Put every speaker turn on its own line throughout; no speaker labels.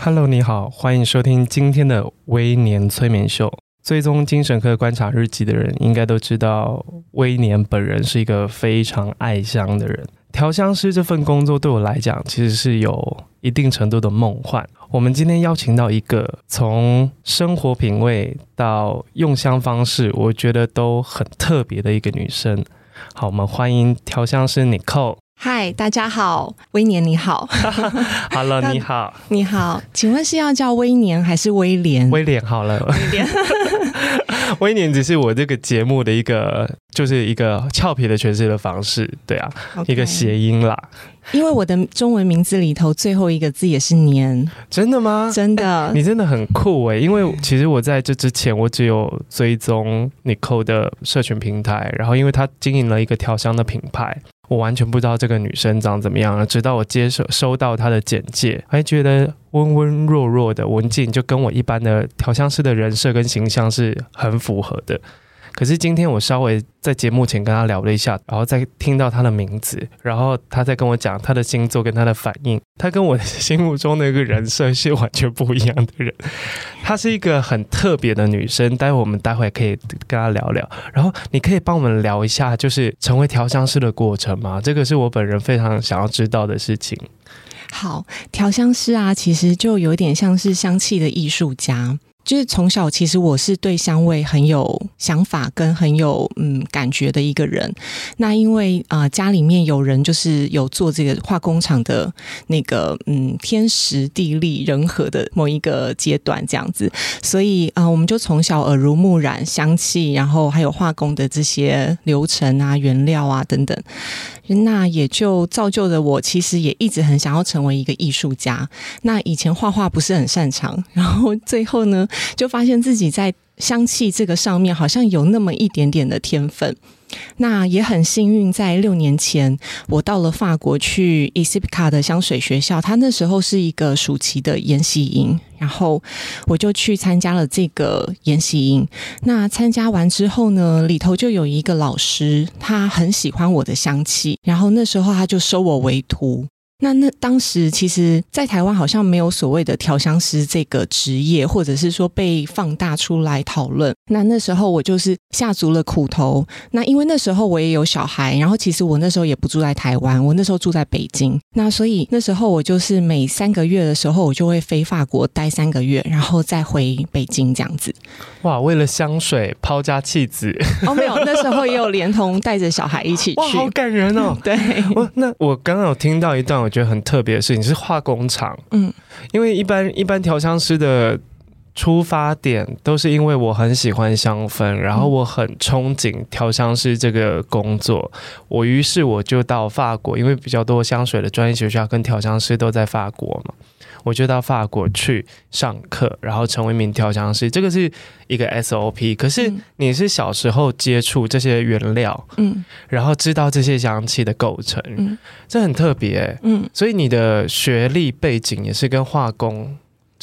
Hello，你好，欢迎收听今天的微年催眠秀。追踪精神科观察日记的人应该都知道，微年本人是一个非常爱香的人。调香师这份工作对我来讲，其实是有一定程度的梦幻。我们今天邀请到一个从生活品味到用香方式，我觉得都很特别的一个女生。好，我们欢迎调香师 Nicole。
嗨，大家好，威廉你好，
Hello，你好，
你好，请问是要叫威廉还是威廉？
威廉好了，
威廉，
威廉只是我这个节目的一个，就是一个俏皮的诠释的方式，对啊，Okay. 一个谐音啦。
因为我的中文名字里头最后一个字也是年，
真的吗？
真的，欸、
你真的很酷哎！因为其实我在这之前，我只有追踪 Nicole 的社群平台，然后因为他经营了一个调香的品牌。我完全不知道这个女生长怎么样了，直到我接收收到她的简介，还觉得温温弱弱的文静，就跟我一般的调香师的人设跟形象是很符合的。可是今天我稍微在节目前跟他聊了一下，然后再听到他的名字，然后他再跟我讲他的星座跟他的反应，他跟我心目中的一个人设是完全不一样的人。她是一个很特别的女生，待会我们待会可以跟她聊聊。然后你可以帮我们聊一下，就是成为调香师的过程吗？这个是我本人非常想要知道的事情。
好，调香师啊，其实就有点像是香气的艺术家。就是从小，其实我是对香味很有想法跟很有嗯感觉的一个人。那因为啊、家里面有人就是有做这个化工厂的那个嗯天时地利人和的某一个阶段这样子，所以啊、我们就从小耳濡目染香气，然后还有化工的这些流程啊、原料啊等等。那也就造就了我，其实也一直很想要成为一个艺术家。那以前画画不是很擅长，然后最后呢，就发现自己在香气这个上面好像有那么一点点的天分。那也很幸运，在六年前，我到了法国去 ISIPCA 的香水学校，他那时候是一个暑期的研习营，然后我就去参加了这个研习营。那参加完之后呢，里头就有一个老师，他很喜欢我的香气，然后那时候他就收我为徒。那那当时其实，在台湾好像没有所谓的调香师这个职业，或者是说被放大出来讨论。那那时候我就是下足了苦头。那因为那时候我也有小孩，然后其实我那时候也不住在台湾，我那时候住在北京。那所以那时候我就是每三个月的时候，我就会飞法国待三个月，然后再回北京这样子。
哇，为了香水抛家弃子？
哦，没有，那时候也有连同带着小孩一起去。
哇，好感人哦。
对，
我那我刚刚有听到一段。我觉得很特别的事情是化工厂，嗯，因为一般一般调香师的出发点都是因为我很喜欢香氛，然后我很憧憬调香师这个工作，我于是我就到法国，因为比较多香水的专业学校跟调香师都在法国嘛。我就到法国去上课，然后成为一名调香师，这个是一个 SOP。可是你是小时候接触这些原料，嗯，然后知道这些香气的构成，嗯，这很特别，嗯，所以你的学历背景也是跟化工。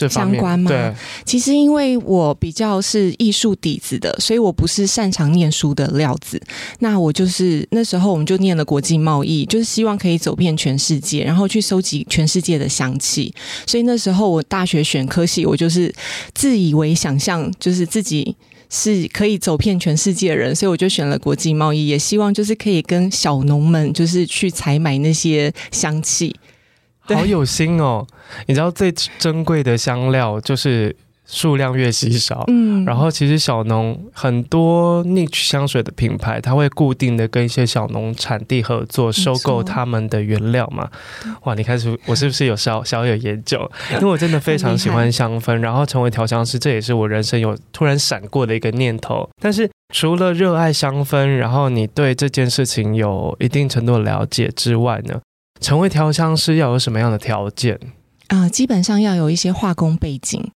相关吗？
对，
其实因为我比较是艺术底子的，所以我不是擅长念书的料子。那我就是那时候我们就念了国际贸易，就是希望可以走遍全世界，然后去收集全世界的香气。所以那时候我大学选科系，我就是自以为想象，就是自己是可以走遍全世界的人，所以我就选了国际贸易，也希望就是可以跟小农们就是去采买那些香气。
好有心哦！你知道最珍贵的香料就是数量越稀少，嗯，然后其实小农很多 niche 香水的品牌，它会固定的跟一些小农产地合作，收购他们的原料嘛。哇，你开始我是不是有小小有研究？因为我真的非常喜欢香氛，然后成为调香师，这也是我人生有突然闪过的一个念头。但是除了热爱香氛，然后你对这件事情有一定程度的了解之外呢？成为调香师要有什么样的条件？
啊、基本上要有一些化工背景。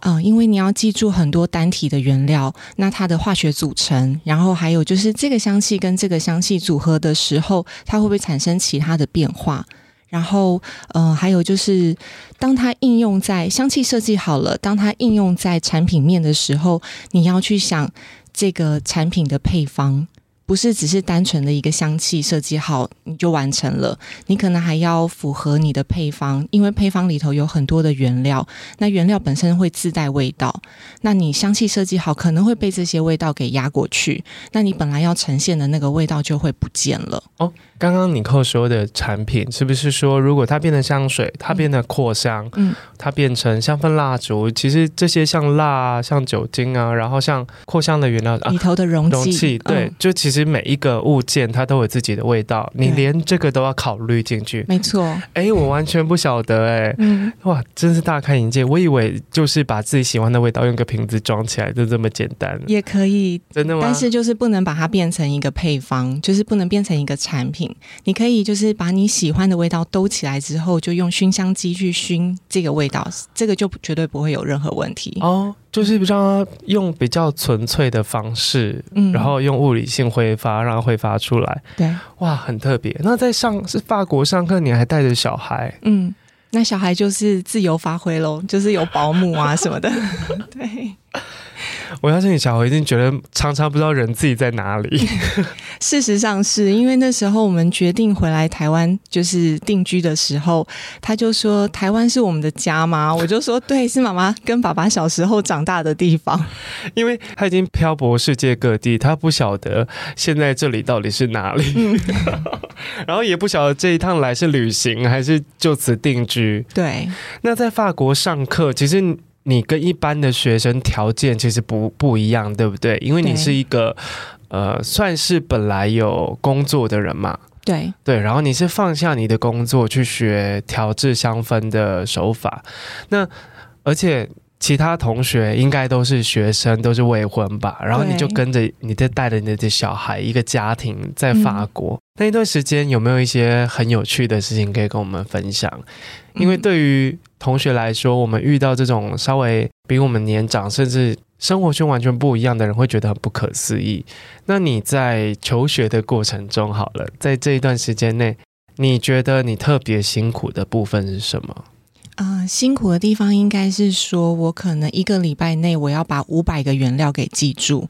啊，因为你要记住很多单体的原料，那它的化学组成，然后还有就是这个香气跟这个香气组合的时候，它会不会产生其他的变化？然后，呃，还有就是，当它应用在香气设计好了，当它应用在产品面的时候，你要去想这个产品的配方。不是只是单纯的一个香气设计好你就完成了，你可能还要符合你的配方，因为配方里头有很多的原料，那原料本身会自带味道，那你香气设计好可能会被这些味道给压过去，那你本来要呈现的那个味道就会不见了。
哦，刚刚尼可说的产品是不是说，如果它变成香水，它变得扩香，嗯，它变成香氛蜡烛，其实这些像蜡啊、像酒精啊，然后像扩香的原料
里头的容器，
容器对，嗯、就其实。其实每一个物件它都有自己的味道，你连这个都要考虑进去。
没错，
哎、欸，我完全不晓得、欸，哎、嗯，哇，真是大开眼界。我以为就是把自己喜欢的味道用个瓶子装起来就这么简单，
也可以，
真的吗？
但是就是不能把它变成一个配方，就是不能变成一个产品。你可以就是把你喜欢的味道兜起来之后，就用熏香机去熏这个味道，这个就绝对不会有任何问题
哦。就是比较用比较纯粹的方式，嗯，然后用物理性挥发让它挥发出来，
对，
哇，很特别。那在上是法国上课，你还带着小孩，
嗯，那小孩就是自由发挥喽，就是有保姆啊什么的，对。
我相信小孩一定觉得常常不知道人自己在哪里。
事实上是因为那时候我们决定回来台湾就是定居的时候，他就说台湾是我们的家吗？我就说对，是妈妈跟爸爸小时候长大的地方。
因为他已经漂泊世界各地，他不晓得现在这里到底是哪里，嗯、然后也不晓得这一趟来是旅行还是就此定居。
对，
那在法国上课，其实。你跟一般的学生条件其实不不一样，对不对？因为你是一个呃，算是本来有工作的人嘛。
对
对，然后你是放下你的工作去学调制香氛的手法。那而且其他同学应该都是学生，都是未婚吧？然后你就跟着你在带着你的小孩，一个家庭在法国。嗯。那一段时间有没有一些很有趣的事情可以跟我们分享？因为对于同学来说，我们遇到这种稍微比我们年长，甚至生活圈完全不一样的人，会觉得很不可思议。那你在求学的过程中，好了，在这一段时间内，你觉得你特别辛苦的部分是什么？
啊、辛苦的地方应该是说，我可能一个礼拜内我要把五百个原料给记住，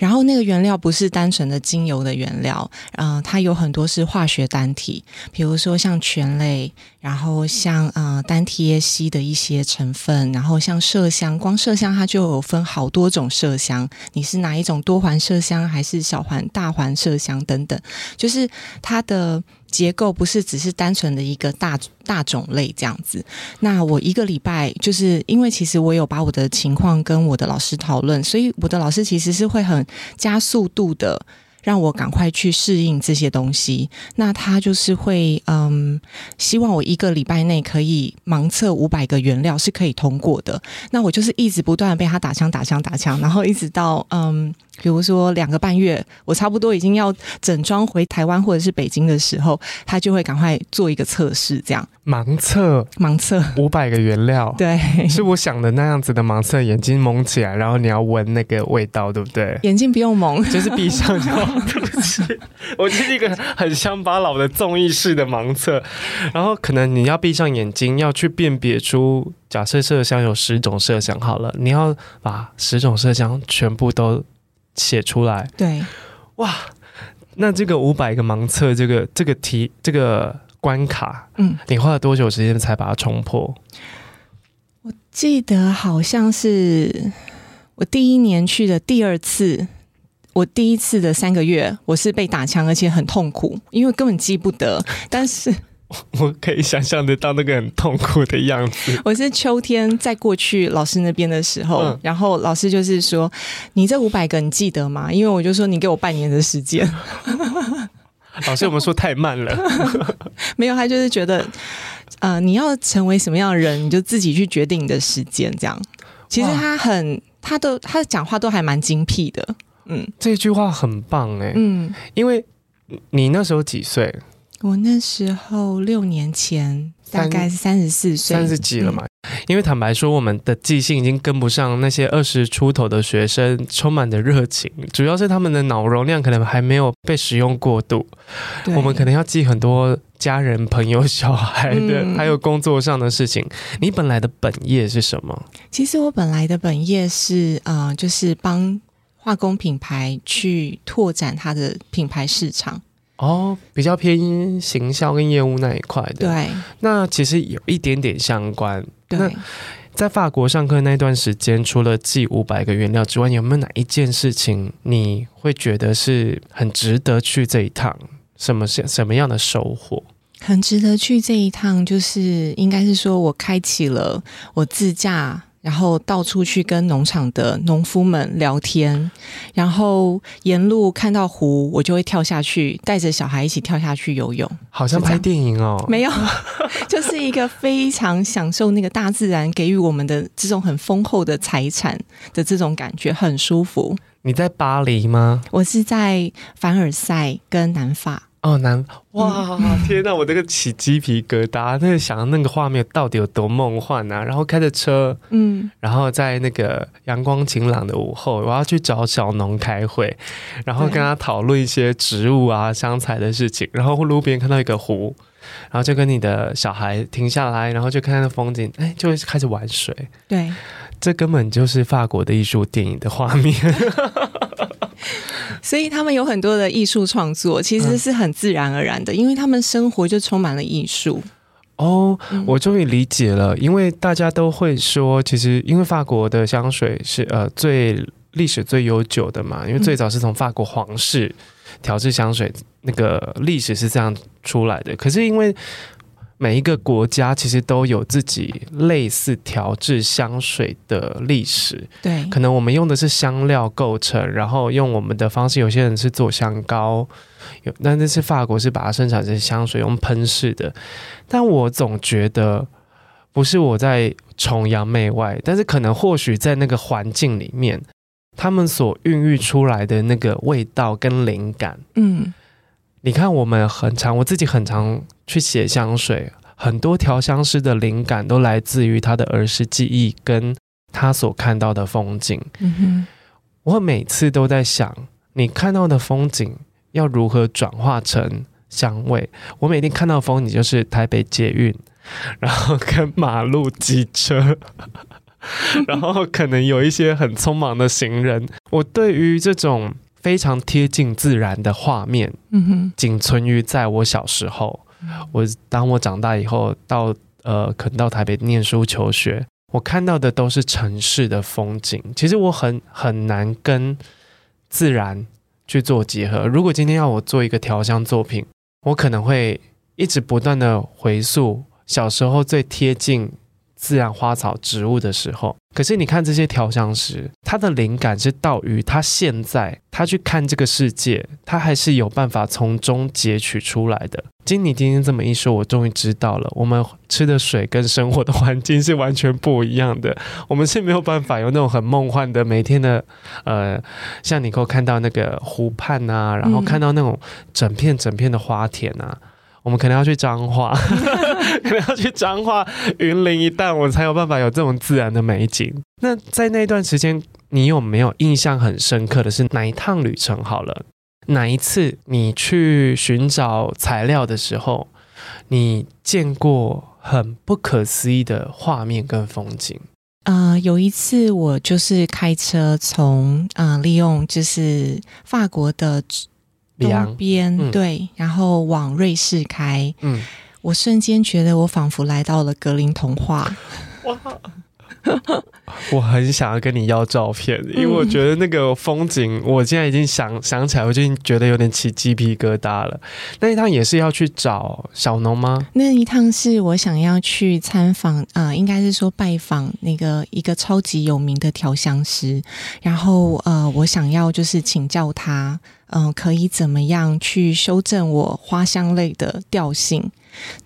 然后那个原料不是单纯的精油的原料，嗯、它有很多是化学单体，比如说像醛类，然后像呃单萜叶烯的一些成分，然后像麝香，光麝香它就有分好多种麝香，你是哪一种多环麝香还是小环、大环麝香等等，就是它的。结构不是只是单纯的一个大大种类这样子。那我一个礼拜，就是因为其实我有把我的情况跟我的老师讨论，所以我的老师其实是会很加速度的让我赶快去适应这些东西。那他就是会嗯，希望我一个礼拜内可以盲测五百个原料是可以通过的。那我就是一直不断的被他打枪打枪打枪，然后一直到嗯。比如说两个半月，我差不多已经要整装回台湾或者是北京的时候，他就会赶快做一个测试，这样
盲测，盲测五百个原料，
对，
是我想的那样子的盲测，眼睛蒙起来，然后你要闻那个味道，对不对？
眼睛不用蒙，
就是闭上就好。对不起，我就是一个很乡巴佬的综艺式的盲测，然后可能你要闭上眼睛，要去辨别出，假设麝香有十种麝香好了，你要把十种麝香全部都。写出来，
对，
哇，那这个五百个盲测，这个这个题，这个关卡，嗯，你花了多久时间才把它冲破？
我记得好像是我第一年去的第二次，我第一次的三个月，我是被打枪，而且很痛苦，因为根本记不得，但是。
我可以想象得到那个很痛苦的样子。
我是秋天在过去老师那边的时候，嗯、然后老师就是说：“你这五百个你记得吗？”因为我就说：“你给我半年的时间。”
老师，我们说太慢了。
没有，他就是觉得，呃，你要成为什么样的人，你就自己去决定你的时间。这样，其实他很，他都他的讲话都还蛮精辟的。嗯，
这句话很棒哎。嗯，因为你那时候几岁？
我那时候六年前，大概是三十四岁，
三十几了嘛。嗯、因为坦白说，我们的记性已经跟不上那些二十出头的学生，充满的热情，主要是他们的脑容量可能还没有被使用过度。我们可能要记很多家人、朋友、小孩的，嗯、还有工作上的事情。你本来的本业是什么？
其实我本来的本业是啊、呃，就是帮化工品牌去拓展它的品牌市场。
哦，比较偏行销跟业务那一块的。
对，
那其实有一点点相关。
对，
那在法国上课那段时间，除了寄五百个原料之外，有没有哪一件事情你会觉得是很值得去这一趟？什么什什么样的收获？
很值得去这一趟，就是应该是说我开启了我自驾。然后到处去跟农场的农夫们聊天，然后沿路看到湖，我就会跳下去，带着小孩一起跳下去游泳。
好像拍电影哦。
没有，就是一个非常享受那个大自然给予我们的这种很丰厚的财产的这种感觉，很舒服。
你在巴黎吗？
我是在凡尔赛跟南法。
哦，南哇，天哪！我这个起鸡皮疙瘩，那个想那个画面到底有多梦幻啊！然后开着车，嗯，然后在那个阳光晴朗的午后，我要去找小农开会，然后跟他讨论一些植物啊、香菜的事情。然后路边看到一个湖，然后就跟你的小孩停下来，然后就看那风景，哎，就会开始玩水。
对，
这根本就是法国的艺术电影的画面。
所以他们有很多的艺术创作，其实是很自然而然的，嗯、因为他们生活就充满了艺术。
哦，我终于理解了，因为大家都会说，其实因为法国的香水是呃最历史最悠久的嘛，因为最早是从法国皇室调制香水，那个历史是这样出来的。可是因为每一个国家其实都有自己类似调制香水的历史，
对，
可能我们用的是香料构成，然后用我们的方式，有些人是做香膏，有，但那是法国是把它生产成香水用喷式的，但我总觉得不是我在崇洋媚外，但是可能或许在那个环境里面，他们所孕育出来的那个味道跟灵感，嗯。你看，我们很常，我自己很常去写香水，很多调香师的灵感都来自于他的儿时记忆跟他所看到的风景。嗯哼，我每次都在想，你看到的风景要如何转化成香味？我每天看到风景就是台北捷运，然后跟马路机车，然后可能有一些很匆忙的行人。我对于这种。非常贴近自然的画面，嗯哼，仅存于在我小时候。我当我长大以后，到呃，可能到台北念书求学，我看到的都是城市的风景。其实我很很难跟自然去做结合。如果今天要我做一个调香作品，我可能会一直不断的回溯小时候最贴近自然花草植物的时候。可是你看这些调香师，他的灵感是到于他现在，他去看这个世界，他还是有办法从中截取出来的。经你今天这么一说，我终于知道了，我们吃的水跟生活的环境是完全不一样的。我们是没有办法有那种很梦幻的每天的，呃，像你给我看到那个湖畔啊，然后看到那种整片整片的花田啊。我们可能要去彰化，可能要去彰化云林一带，我才有办法有这种自然的美景。那在那段时间，你有没有印象很深刻的是哪一趟旅程？好了，哪一次你去寻找材料的时候，你见过很不可思议的画面跟风景？
呃，有一次我就是开车从啊、呃，利用就是法国的。东边、嗯、对，然后往瑞士开，嗯，我瞬间觉得我仿佛来到了格林童话。哇！
我很想要跟你要照片，因为我觉得那个风景，我现在已经想想起来，我就已经觉得有点起鸡皮疙瘩了。那一趟也是要去找小农吗？
那一趟是我想要去参访，啊、呃，应该是说拜访那个一个超级有名的调香师，然后呃，我想要就是请教他，嗯、可以怎么样去修正我花香类的调性。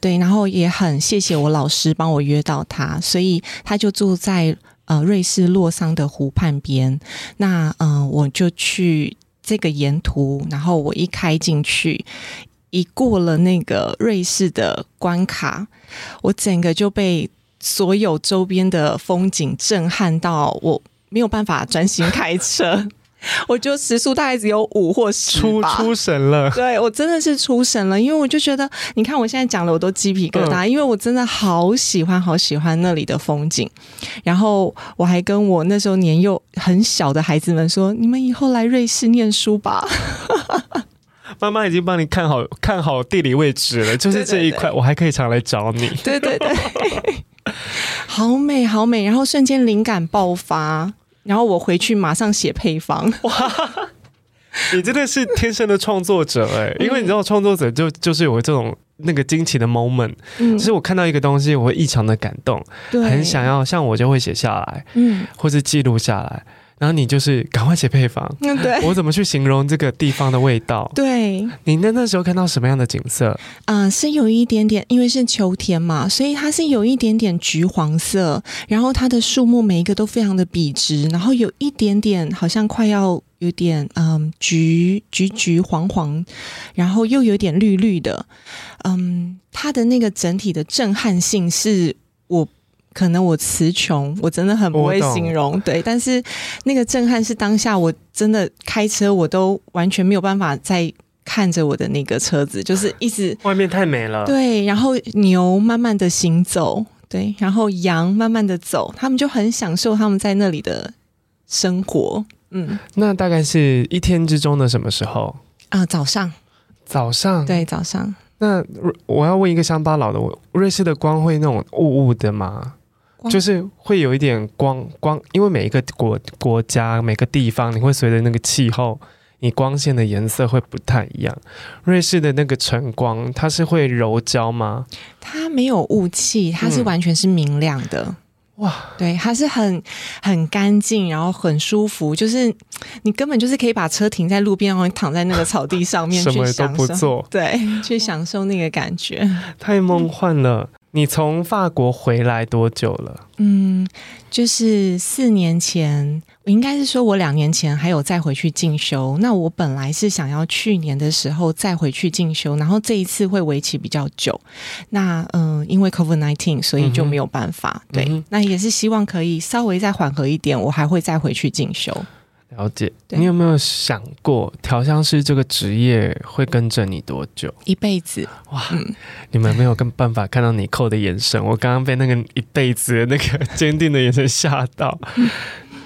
对，然后也很谢谢我老师帮我约到他，所以他就住在呃瑞士洛桑的湖畔边。那嗯、我就去这个沿途，然后我一开进去，一过了那个瑞士的关卡，我整个就被所有周边的风景震撼到，我没有办法专心开车。我就时速大概只有五或十，
出出神了。
对，我真的是出神了，因为我就觉得，你看我现在讲了，我都鸡皮疙瘩，嗯、因为我真的好喜欢，好喜欢那里的风景。然后我还跟我那时候年幼很小的孩子们说：“你们以后来瑞士念书吧。”
妈妈已经帮你看好看好地理位置了，就是这一块，对对对，我还可以常来找你。
对对对，好美好美，然后瞬间灵感爆发。然后我回去马上写配方，哇！
你真的是天生的创作者哎，因为你知道创作者就就是有这种那个惊奇的 moment，嗯，就是我看到一个东西，我会异常的感动，很想要，像我就会写下来，嗯，或是记录下来。然后你就是赶快写配方，
嗯，对，
我怎么去形容这个地方的味道？
对，
你那那时候看到什么样的景色？
啊、呃，是有一点点，因为是秋天嘛，所以它是有一点点橘黄色，然后它的树木每一个都非常的笔直，然后有一点点好像快要有点嗯橘橘橘黄黄，然后又有点绿绿的，嗯，它的那个整体的震撼性是我。可能我词穷，我真的很不会形容，对。但是那个震撼是当下，我真的开车我都完全没有办法再看着我的那个车子，就是一直
外面太美了，
对。然后牛慢慢的行走，对，然后羊慢慢的走，他们就很享受他们在那里的生活。嗯，
那大概是一天之中的什么时候
啊？早上，
早上，
对，早上。
那我要问一个乡巴佬的，瑞士的光会那种雾雾的吗？就是会有一点光光，因为每一个国国家每个地方，你会随着那个气候，你光线的颜色会不太一样。瑞士的那个晨光，它是会柔焦吗？
它没有雾气，它是完全是明亮的。嗯、哇，对，它是很很干净，然后很舒服。就是你根本就是可以把车停在路边，然后你躺在那个草地上面，
什么都不做，
对，去享受那个感觉，
太梦幻了。你从法国回来多久了？
嗯，就是四年前，我应该是说，我两年前还有再回去进修。那我本来是想要去年的时候再回去进修，然后这一次会为期比较久。那嗯、呃，因为 COVID nineteen，所以就没有办法。嗯、对，那也是希望可以稍微再缓和一点，我还会再回去进修。
了解，你有没有想过调香师这个职业会跟着你多久？
一辈子
哇！嗯、你们没有跟办法看到你扣的眼神，我刚刚被那个一辈子的那个坚定的眼神吓到。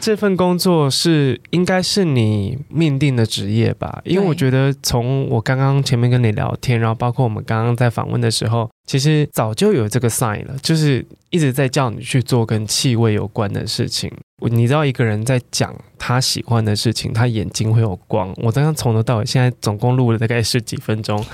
这份工作是应该是你命定的职业吧？因为我觉得从我刚刚前面跟你聊天，然后包括我们刚刚在访问的时候，其实早就有这个 sign 了，就是一直在叫你去做跟气味有关的事情。你知道一个人在讲他喜欢的事情，他眼睛会有光。我刚刚从头到尾，现在总共录了大概十几分钟。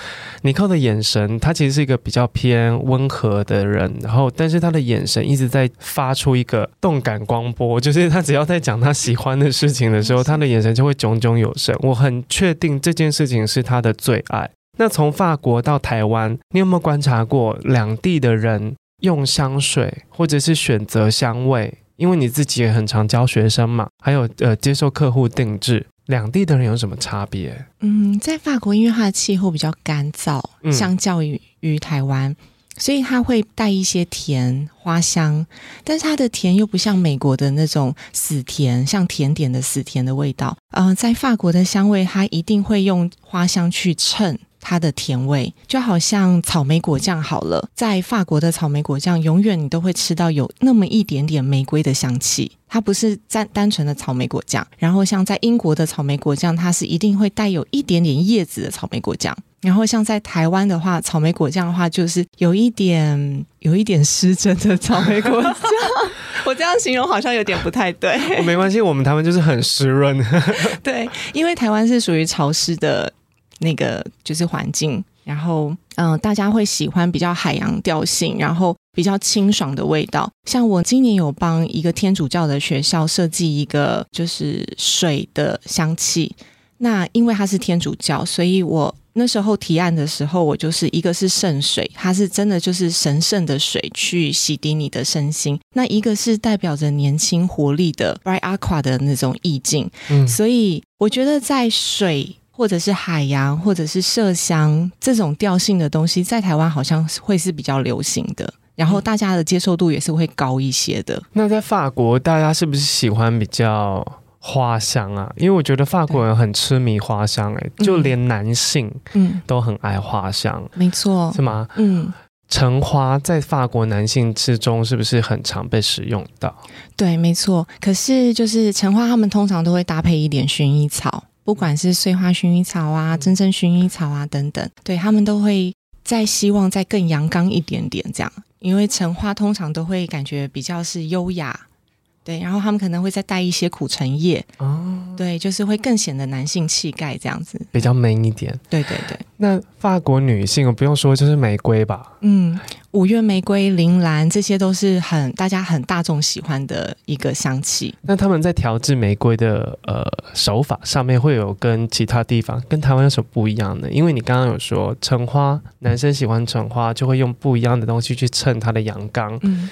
尼克的眼神，他其实是一个比较偏温和的人，然后但是他的眼神一直在发出一个动感光波，就是他只要在讲他喜欢的事情的时候，他的眼神就会炯炯有神。我很确定这件事情是他的最爱。那从法国到台湾，你有没有观察过两地的人用香水，或者是选择香味？因为你自己也很常教学生嘛，还有呃接受客户定制，两地的人有什么差别？
嗯，在法国，因为它的气候比较干燥，嗯、相较于于台湾，所以它会带一些甜花香，但是它的甜又不像美国的那种死甜，像甜点的死甜的味道。嗯、呃，在法国的香味，它一定会用花香去衬。它的甜味就好像草莓果酱好了，在法国的草莓果酱，永远你都会吃到有那么一点点玫瑰的香气，它不是单单纯的草莓果酱。然后像在英国的草莓果酱，它是一定会带有一点点叶子的草莓果酱。然后像在台湾的话，草莓果酱的话，就是有一点有一点失真的草莓果酱。我这样形容好像有点不太对。
没关系，我们台湾就是很湿润。
对，因为台湾是属于潮湿的。那个就是环境，然后嗯、大家会喜欢比较海洋调性，然后比较清爽的味道。像我今年有帮一个天主教的学校设计一个就是水的香气。那因为它是天主教，所以我那时候提案的时候，我就是一个是圣水，它是真的就是神圣的水去洗涤你的身心。那一个是代表着年轻活力的 Bright Aqua 的那种意境。嗯，所以我觉得在水。或者是海洋，或者是麝香这种调性的东西，在台湾好像会是比较流行的，然后大家的接受度也是会高一些的。
那在法国，大家是不是喜欢比较花香啊？因为我觉得法国人很痴迷花香，欸，哎，就连男性嗯都很爱花香，
嗯、没错，
是吗？嗯，橙花在法国男性之中是不是很常被使用到？
对，没错。可是就是橙花，他们通常都会搭配一点薰衣草。不管是碎花薰衣草啊、真正薰衣草啊等等，对，他们都会再希望再更阳刚一点点这样，因为橙花通常都会感觉比较是优雅。对，然后他们可能会再带一些苦橙叶哦，对，就是会更显得男性气概这样子，
比较 man 一点。
对对对。
那法国女性，我不用说，就是玫瑰吧？
嗯，五月玫瑰、铃兰，这些都是很大家很大众喜欢的一个香气。
那他们在调制玫瑰的呃手法上面，会有跟其他地方跟台湾有什么不一样的？因为你刚刚有说橙花，男生喜欢橙花，就会用不一样的东西去衬它的阳刚。嗯。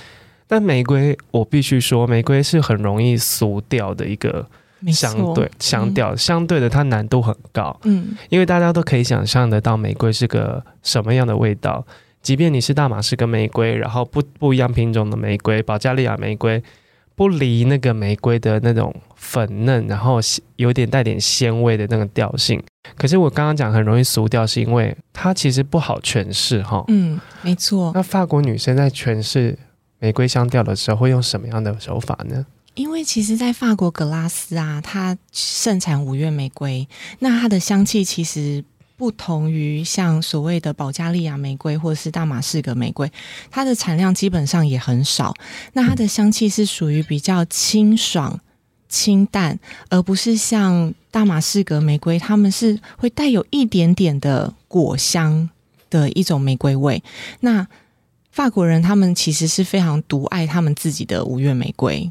但玫瑰，我必须说，玫瑰是很容易俗掉的一个相对香调，相对的它难度很高。嗯，因为大家都可以想象得到玫瑰是个什么样的味道。即便你是大马士革玫瑰，然后不不一样品种的玫瑰，保加利亚玫瑰，不离那个玫瑰的那种粉嫩，然后有点带点鲜味的那个调性。可是我刚刚讲很容易俗掉，是因为它其实不好诠释哈。
嗯，没错。
那法国女生在诠释。玫瑰香调的时候会用什么样的手法呢？
因为其实，在法国格拉斯啊，它盛产五月玫瑰，那它的香气其实不同于像所谓的保加利亚玫瑰或者是大马士革玫瑰，它的产量基本上也很少。那它的香气是属于比较清爽、清淡，而不是像大马士革玫瑰，它们是会带有一点点的果香的一种玫瑰味。那法国人他们其实是非常独爱他们自己的五月玫瑰，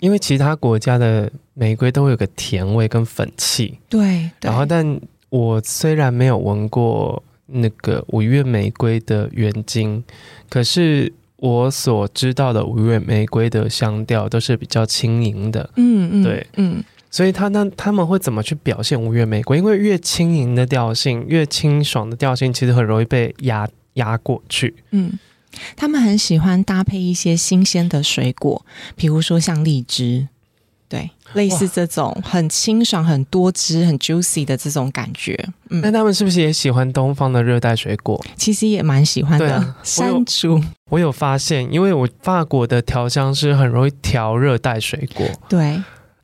因为其他国家的玫瑰都会有个甜味跟粉气。
对，对，
然后但我虽然没有闻过那个五月玫瑰的原精，可是我所知道的五月玫瑰的香调都是比较轻盈的。嗯嗯，对，嗯，所以他那他们会怎么去表现五月玫瑰？因为越轻盈的调性，越清爽的调性，其实很容易被压压过去。嗯。
他们很喜欢搭配一些新鲜的水果，比如说像荔枝，对，类似这种很清爽、很多汁、很 juicy 的这种感觉。嗯，
那他们是不是也喜欢东方的热带水果？
其实也蛮喜欢的。啊、山竹，
我有发现，因为我法国的调香师很容易调热带水果。
对，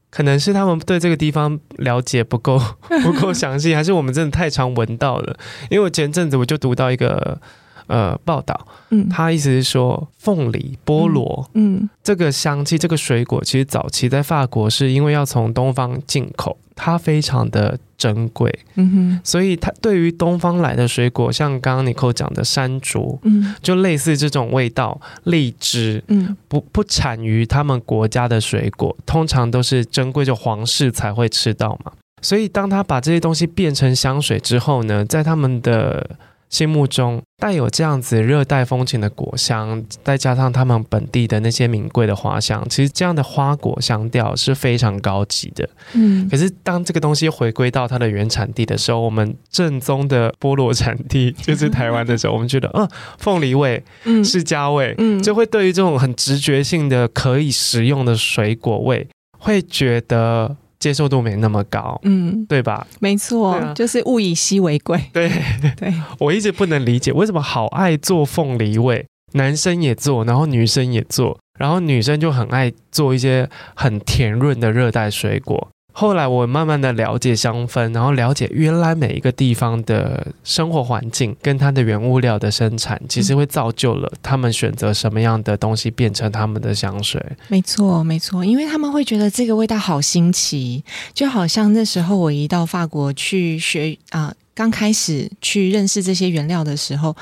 可能是他们对这个地方了解不够不够详细，还是我们真的太常闻到了？因为我前阵子我就读到一个。呃，报道，嗯，他意思是说，凤梨、菠萝，嗯，这个香气，这个水果，其实早期在法国是因为要从东方进口，它非常的珍贵，嗯哼，所以它对于东方来的水果，像刚刚尼可讲的山竹，嗯，就类似这种味道，荔枝，嗯，不不产于他们国家的水果，通常都是珍贵，就皇室才会吃到嘛，所以当他把这些东西变成香水之后呢，在他们的心目中带有这样子热带风情的果香，再加上他们本地的那些名贵的花香，其实这样的花果香调是非常高级的。嗯，可是当这个东西回归到它的原产地的时候，我们正宗的菠萝产地就是台湾的时候，我们觉得，嗯，凤梨味，嗯，释迦味，嗯，就会对于这种很直觉性的可以食用的水果味，会觉得。接受度没那么高，嗯，对吧？
没错，啊、就是物以稀为贵。
对 对，我一直不能理解为什么好爱做凤梨味，男生也做，然后女生也做，然后女生就很爱做一些很甜润的热带水果。后来我慢慢的了解香氛，然后了解原来每一个地方的生活环境跟它的原物料的生产，其实会造就了他们选择什么样的东西变成他们的香水。
没错，没错，因为他们会觉得这个味道好新奇，就好像那时候我一到法国去学啊、刚开始去认识这些原料的时候，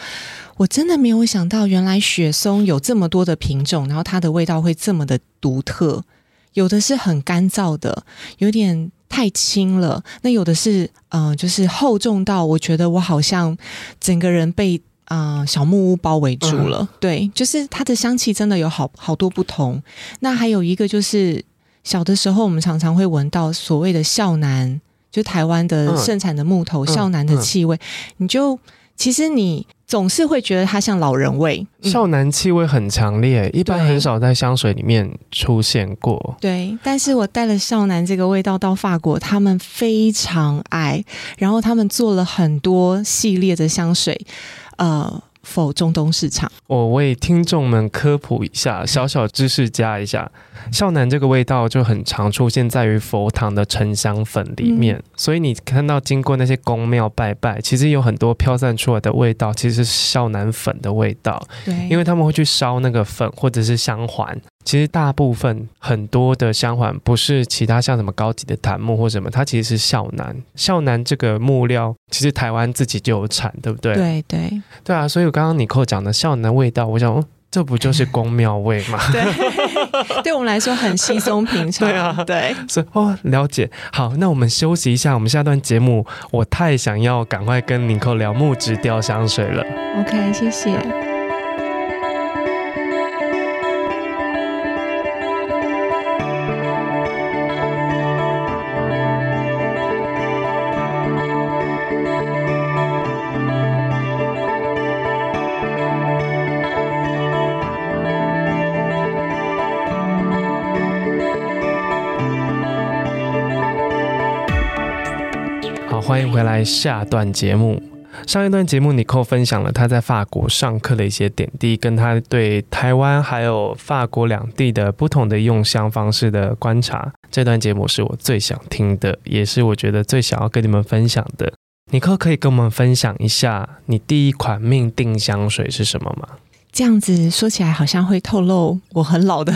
我真的没有想到原来雪松有这么多的品种，然后它的味道会这么的独特。有的是很干燥的，有点太轻了。那有的是，嗯、呃，就是厚重到我觉得我好像整个人被啊、呃、小木屋包围住了。嗯、对，就是它的香气真的有好好多不同。那还有一个就是小的时候，我们常常会闻到所谓的孝楠就台湾的盛产的木头、孝楠的气味，你就其实你总是会觉得它像老人味。
少男气味很强烈，一般很少在香水里面出现过。
对，但是我带了少男这个味道到法国，他们非常爱，然后他们做了很多系列的香水，呃。否中东市场，
我为听众们科普一下，小小知识加一下。孝南这个味道就很常出现在于佛堂的沉香粉里面，嗯、所以你看到经过那些宫庙拜拜，其实有很多飘散出来的味道，其实是孝南粉的味道。
对，
因为他们会去烧那个粉或者是香环。其实大部分很多的香环不是其他像什么高级的檀木或什么，它其实是孝楠。孝楠这个木料，其实台湾自己就有产，对不对？
对对
对啊！所以我刚刚尼可讲的孝楠味道，我想。哦这不就是宫庙味吗？
对，对我们来说很稀松平常。
对啊，
对，
所以哦，了解。好，那我们休息一下，我们下段节目，我太想要赶快跟尼可聊木质调香水了。
OK，谢谢。
欢迎回来，下段节目。上一段节目，尼可分享了他在法国上课的一些点滴，跟他对台湾还有法国两地的不同的用香方式的观察。这段节目是我最想听的，也是我觉得最想要跟你们分享的。尼可可以跟我们分享一下你第一款命定香水是什么吗？
这样子说起来，好像会透露我很老的。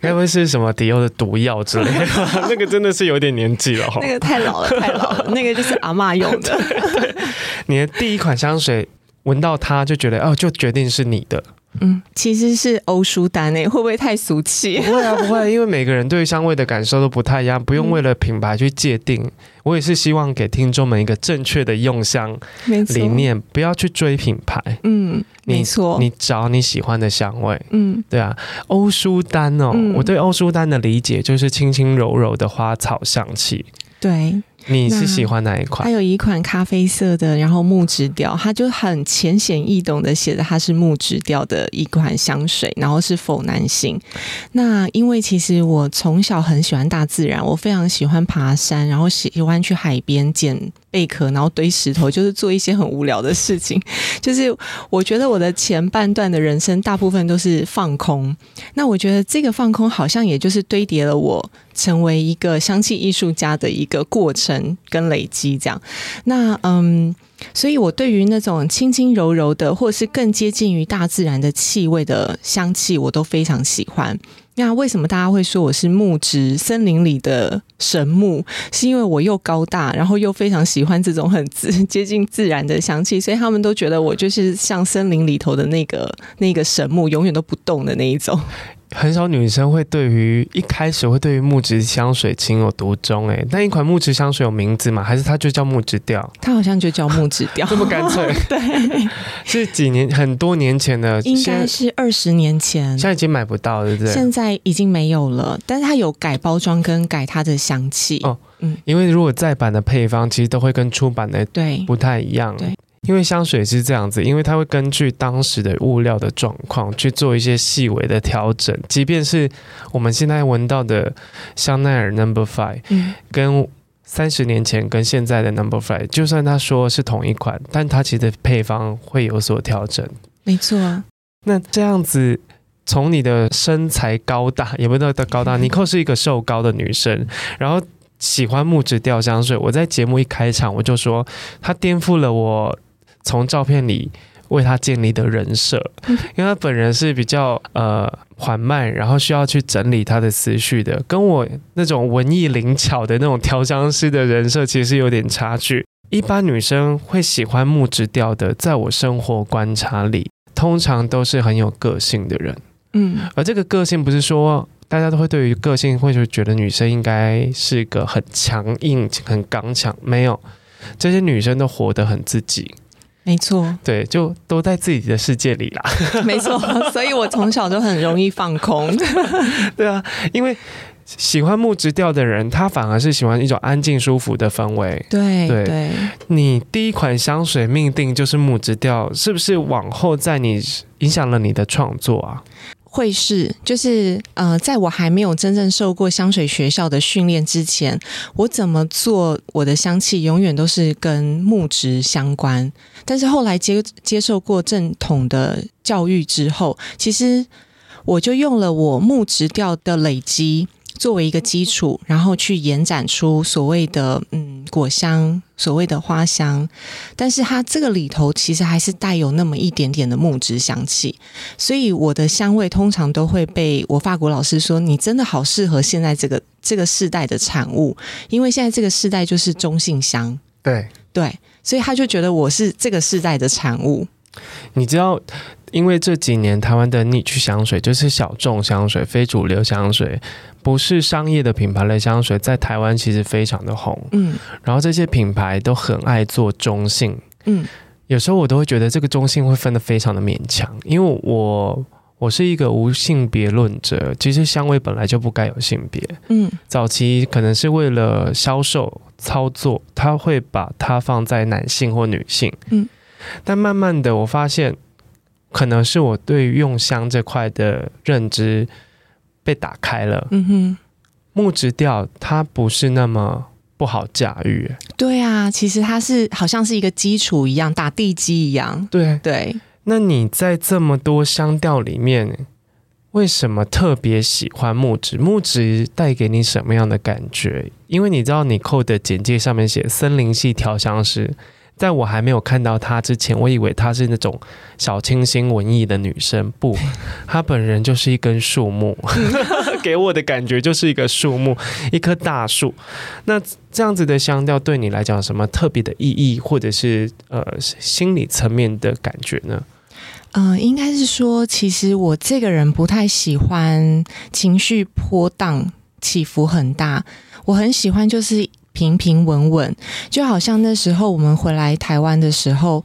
该不会是什么迪奥的毒药之类的？那个真的是有点年纪了。
那个太老了，太老了。那个就是阿妈用的。
对，对，你的第一款香水闻到它就觉得哦，就决定是你的。
嗯，其实是欧舒丹诶，会不会太俗气？
不会啊，不会，因为每个人对香味的感受都不太一样，不用为了品牌去界定。嗯、我也是希望给听众们一个正确的用香理念，不要去追品牌。
嗯，
你
没错，
你找你喜欢的香味。
嗯，
对啊，欧舒丹哦，嗯、我对欧舒丹的理解就是轻轻柔柔的花草香气。
对。
你是喜欢哪一款？
它有一款咖啡色的，然后木质调，它就很浅显易懂的写的它是木质调的一款香水，然后是否男性。那因为其实我从小很喜欢大自然，我非常喜欢爬山，然后喜欢去海边捡贝壳，然后堆石头，就是做一些很无聊的事情。就是我觉得我的前半段的人生大部分都是放空。那我觉得这个放空好像也就是堆叠了我成为一个香气艺术家的一个过程跟累积，这样。那嗯，所以我对于那种轻轻柔柔的，或是更接近于大自然的气味的香气，我都非常喜欢。那为什么大家会说我是木植森林里的神木？是因为我又高大，然后又非常喜欢这种很自接近自然的香气，所以他们都觉得我就是像森林里头的那个那个神木，永远都不动的那一种。
很少女生会对于一开始会对于木质香水情有独钟哎，那一款木质香水有名字吗？还是它就叫木质调？
它好像就叫木质调，
这么干脆？
对，
是几年很多年前的，
应该是二十年前，
现在已经买不到，对不对？
现在已经没有了，但是它有改包装跟改它的香气
哦，嗯，因为如果再版的配方其实都会跟出版的对不太一样，
对。
因为香水是这样子，因为它会根据当时的物料的状况去做一些细微的调整。即便是我们现在闻到的香奈儿 Number Five，嗯，跟三十年前跟现在的 Number Five，就算他说是同一款，但它其实配方会有所调整。
没错啊。
那这样子，从你的身材高大，也不知道的高大，尼可是一个瘦高的女生，然后喜欢木质调香水。我在节目一开场我就说，它颠覆了我。从照片里为他建立的人设，因为他本人是比较呃缓慢，然后需要去整理他的思绪的，跟我那种文艺灵巧的那种调香师的人设其实有点差距。一般女生会喜欢木质调的，在我生活观察里，通常都是很有个性的人。嗯，而这个个性不是说大家都会对于个性会就觉得女生应该是个很强硬、很刚强，没有，这些女生都活得很自己。
没错，
对，就都在自己的世界里啦。
没错，所以我从小就很容易放空。
对啊，因为喜欢木质调的人，他反而是喜欢一种安静舒服的氛围。
对对，
对你第一款香水命定就是木质调，是不是往后在你影响了你的创作啊？
会是，就是呃，在我还没有真正受过香水学校的训练之前，我怎么做我的香气，永远都是跟木质相关。但是后来接接受过正统的教育之后，其实我就用了我木质调的累积。作为一个基础，然后去延展出所谓的嗯果香，所谓的花香，但是它这个里头其实还是带有那么一点点的木质香气，所以我的香味通常都会被我法国老师说，你真的好适合现在这个这个世代的产物，因为现在这个世代就是中性香，
对。
对，所以他就觉得我是这个世代的产物。
你知道，因为这几年台湾的 niche 香水就是小众香水、非主流香水，不是商业的品牌类香水，在台湾其实非常的红。嗯，然后这些品牌都很爱做中性。嗯，有时候我都会觉得这个中性会分得非常的勉强，因为我我是一个无性别论者，其实香味本来就不该有性别。嗯，早期可能是为了销售操作，他会把它放在男性或女性。嗯。但慢慢的，我发现可能是我对用香这块的认知被打开了。嗯哼，木质调它不是那么不好驾驭。
对啊，其实它是好像是一个基础一样，打地基一样。
对
对。
那你在这么多香调里面，为什么特别喜欢木质？木质带给你什么样的感觉？因为你知道你 Nicole 的简介上面写森林系调香师。在我还没有看到她之前，我以为她是那种小清新文艺的女生。不，她本人就是一根树木，给我的感觉就是一个树木，一棵大树。那这样子的香调对你来讲，什么特别的意义，或者是呃心理层面的感觉呢？
嗯、呃，应该是说，其实我这个人不太喜欢情绪波荡、起伏很大，我很喜欢就是。平平稳稳，就好像那时候我们回来台湾的时候，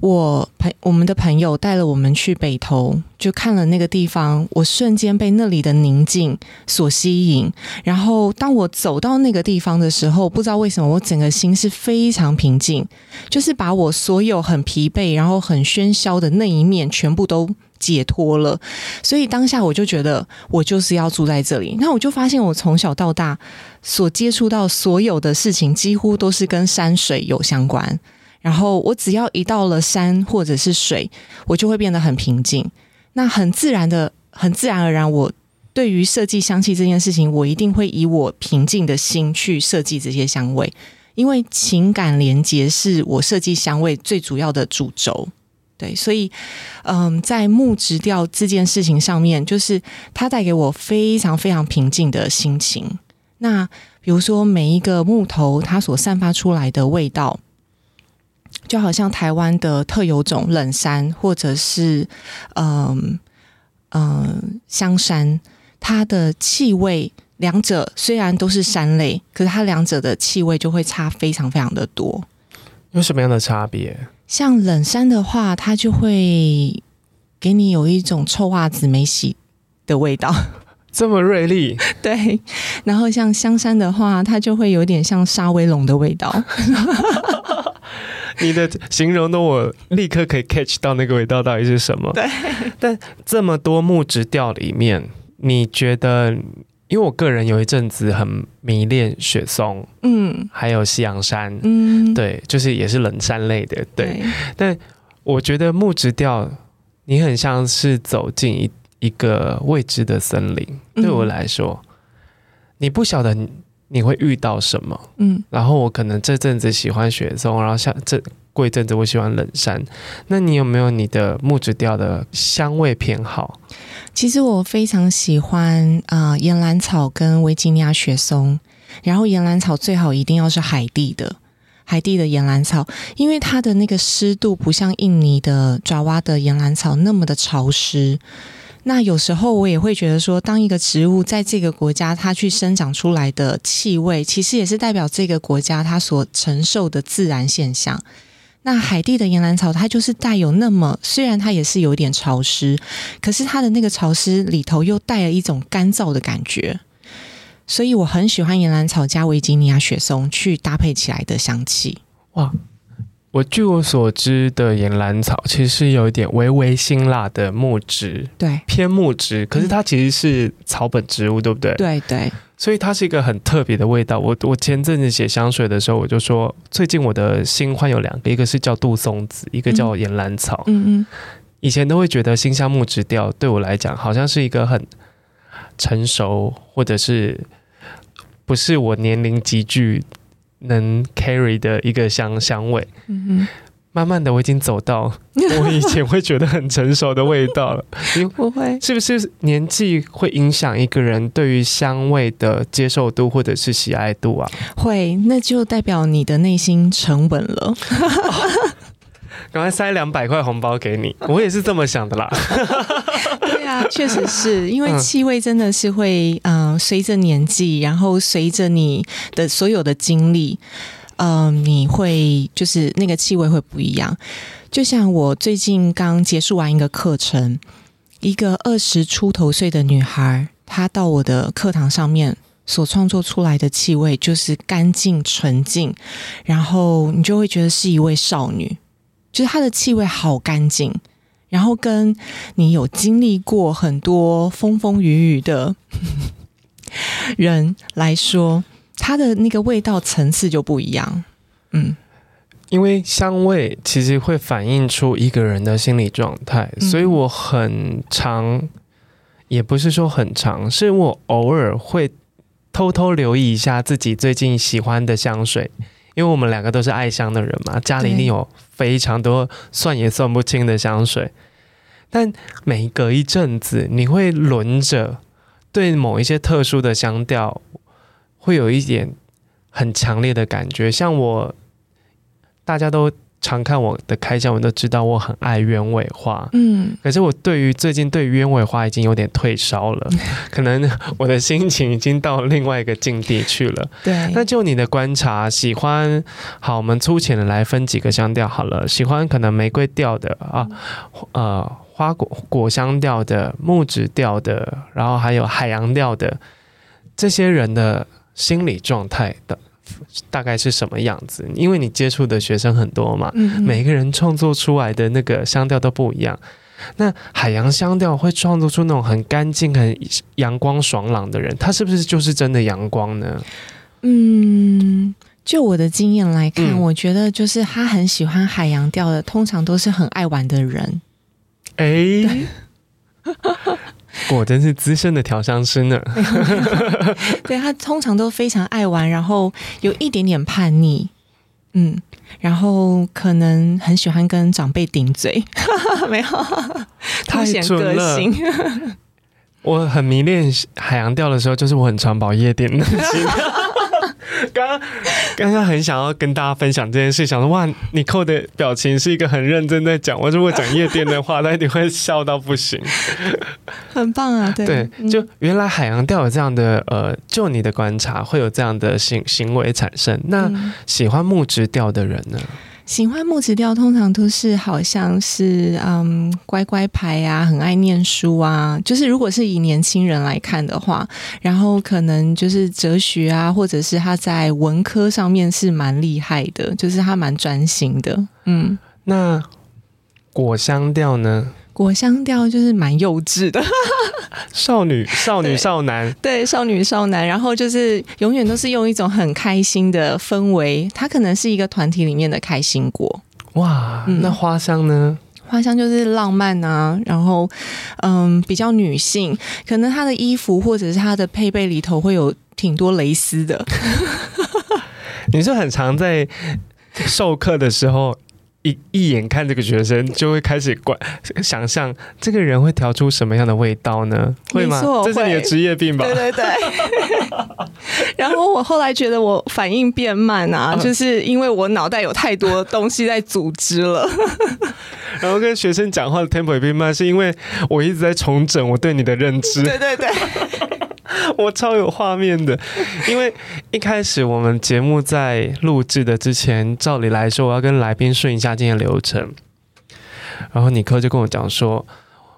我朋我们的朋友带了我们去北投，就看了那个地方，我瞬间被那里的宁静所吸引。然后当我走到那个地方的时候，不知道为什么，我整个心是非常平静，就是把我所有很疲惫，然后很喧嚣的那一面全部都。解脱了，所以当下我就觉得我就是要住在这里。那我就发现，我从小到大所接触到所有的事情，几乎都是跟山水有相关。然后我只要一到了山或者是水，我就会变得很平静。那很自然的、很自然而然，我对于设计香气这件事情，我一定会以我平静的心去设计这些香味，因为情感连接是我设计香味最主要的主轴。对，所以，嗯，在木质调这件事情上面，就是它带给我非常非常平静的心情。那比如说，每一个木头它所散发出来的味道，就好像台湾的特有种冷杉，或者是嗯嗯香杉，它的气味，两者虽然都是山类，可是它两者的气味就会差非常非常的多。
有什么样的差别？
像冷杉的话，它就会给你有一种臭袜子没洗的味道，
这么锐利。
对，然后像香山的话，它就会有点像沙威龙的味道。
你的形容的我立刻可以 catch 到那个味道到底是什么。
对，
但这么多木质调里面，你觉得？因为我个人有一阵子很迷恋雪松，嗯，还有西洋杉，嗯，对，就是也是冷杉类的，对。对，但我觉得木质调，你很像是走进一一个未知的森林。对我来说，嗯，你不晓得你会遇到什么，嗯。然后我可能这阵子喜欢雪松，然后像这过一阵子我喜欢冷杉。那你有没有你的木质调的香味偏好？
其实我非常喜欢啊，岩兰草跟维吉尼亚雪松，然后岩兰草最好一定要是海地的，海地的岩兰草，因为它的那个湿度不像印尼的爪哇的岩兰草那么的潮湿。那有时候我也会觉得说，当一个植物在这个国家它去生长出来的气味，其实也是代表这个国家它所承受的自然现象。那海地的岩兰草，它就是带有那么，虽然它也是有点潮湿，可是它的那个潮湿里头又带了一种干燥的感觉。所以我很喜欢岩兰草加维吉尼亚雪松去搭配起来的香气。
哇！我据我所知的岩兰草，其实是有一点微微辛辣的木质，
对，
偏木质。可是它其实是草本植物，对不对？
对对。
所以它是一个很特别的味道。我我前阵子写香水的时候，我就说，最近我的新欢有两个，一个是叫杜松子，一个叫岩兰草。嗯嗯。以前都会觉得新香木质调对我来讲，好像是一个很成熟，或者是不是我年龄级距。能 carry 的一个香香味，慢慢的我已经走到我以前会觉得很成熟的味道了。
不会，
是不是年纪会影响一个人对于香味的接受度或者是喜爱度啊？
会，那就代表你的内心沉稳了。
赶快塞两百块红包给你，我也是这么想的啦。
对啊，确实是因为气味真的是会，嗯、随着年纪，然后随着你的所有的经历，嗯、你会就是那个气味会不一样。就像我最近刚结束完一个课程，一个二十出头岁的女孩，她到我的课堂上面所创作出来的气味就是干净纯净，然后你就会觉得是一位少女。就是它的气味好干净，然后跟你有经历过很多风风雨雨的 人来说，它的那个味道层次就不一样。嗯，
因为香味其实会反映出一个人的心理状态，所以我很常，也不是说很常，是我偶尔会偷偷留意一下自己最近喜欢的香水。因为我们两个都是爱香的人嘛，家里一定有非常多算也算不清的香水。但每隔一阵子，你会轮着对某一些特殊的香调，会有一点很强烈的感觉。像我，大家都。常看我的开箱，我都知道我很爱鸢尾花。嗯，可是我对于最近对于鸢尾花已经有点退烧了，可能我的心情已经到另外一个境地去了。
对，
那就你的观察，喜欢好，我们粗浅的来分几个香调好了。喜欢可能玫瑰调的啊，呃，花果果香调的，木质调的，然后还有海洋调的，这些人的心理状态的。大概是什么样子？因为你接触的学生很多嘛，嗯、每个人创作出来的那个香调都不一样。那海洋香调会创作出那种很干净、很阳光爽朗的人，他是不是就是真的阳光呢？
嗯，就我的经验来看，嗯、我觉得就是他很喜欢海洋调的，通常都是很爱玩的人。
哎、欸。果真是资深的调香师呢。
对，他通常都非常爱玩，然后有一点点叛逆，嗯，然后可能很喜欢跟长辈顶嘴，没有，凸显个性。
我很迷恋海洋调的时候，就是我很常跑夜店的 刚刚刚刚很想要跟大家分享这件事，想说哇，你扣的表情是一个很认真在讲。我如果讲夜店的话，他一定会笑到不行。
很棒啊，对
对，就原来海洋调有这样的呃，就你的观察会有这样的行行为产生。那喜欢木质调的人呢？
喜欢木质调，通常都是好像是嗯乖乖牌啊，很爱念书啊。就是如果是以年轻人来看的话，然后可能就是哲学啊，或者是他在文科上面是蛮厉害的，就是他蛮专心的。嗯，
那果香调呢？
果香调就是蛮幼稚的。
少女、少女、少男，
对，少女、少男，然后就是永远都是用一种很开心的氛围，它可能是一个团体里面的开心果。
哇，嗯、那花香呢？
花香就是浪漫啊，然后嗯，比较女性，可能她的衣服或者是她的配备里头会有挺多蕾丝的。
你是很常在授课的时候。一一眼看这个学生，就会开始观想象这个人会调出什么样的味道呢？会吗？这是你的职业病吧？
对对对。然后我后来觉得我反应变慢啊，就是因为我脑袋有太多东西在组织了。
然后跟学生讲话的 tempo 也变慢，是因为我一直在重整我对你的认知。
对对对。
我超有画面的，因为一开始我们节目在录制的之前，照理来说我要跟来宾顺一下今天流程，然后尼克就跟我讲说，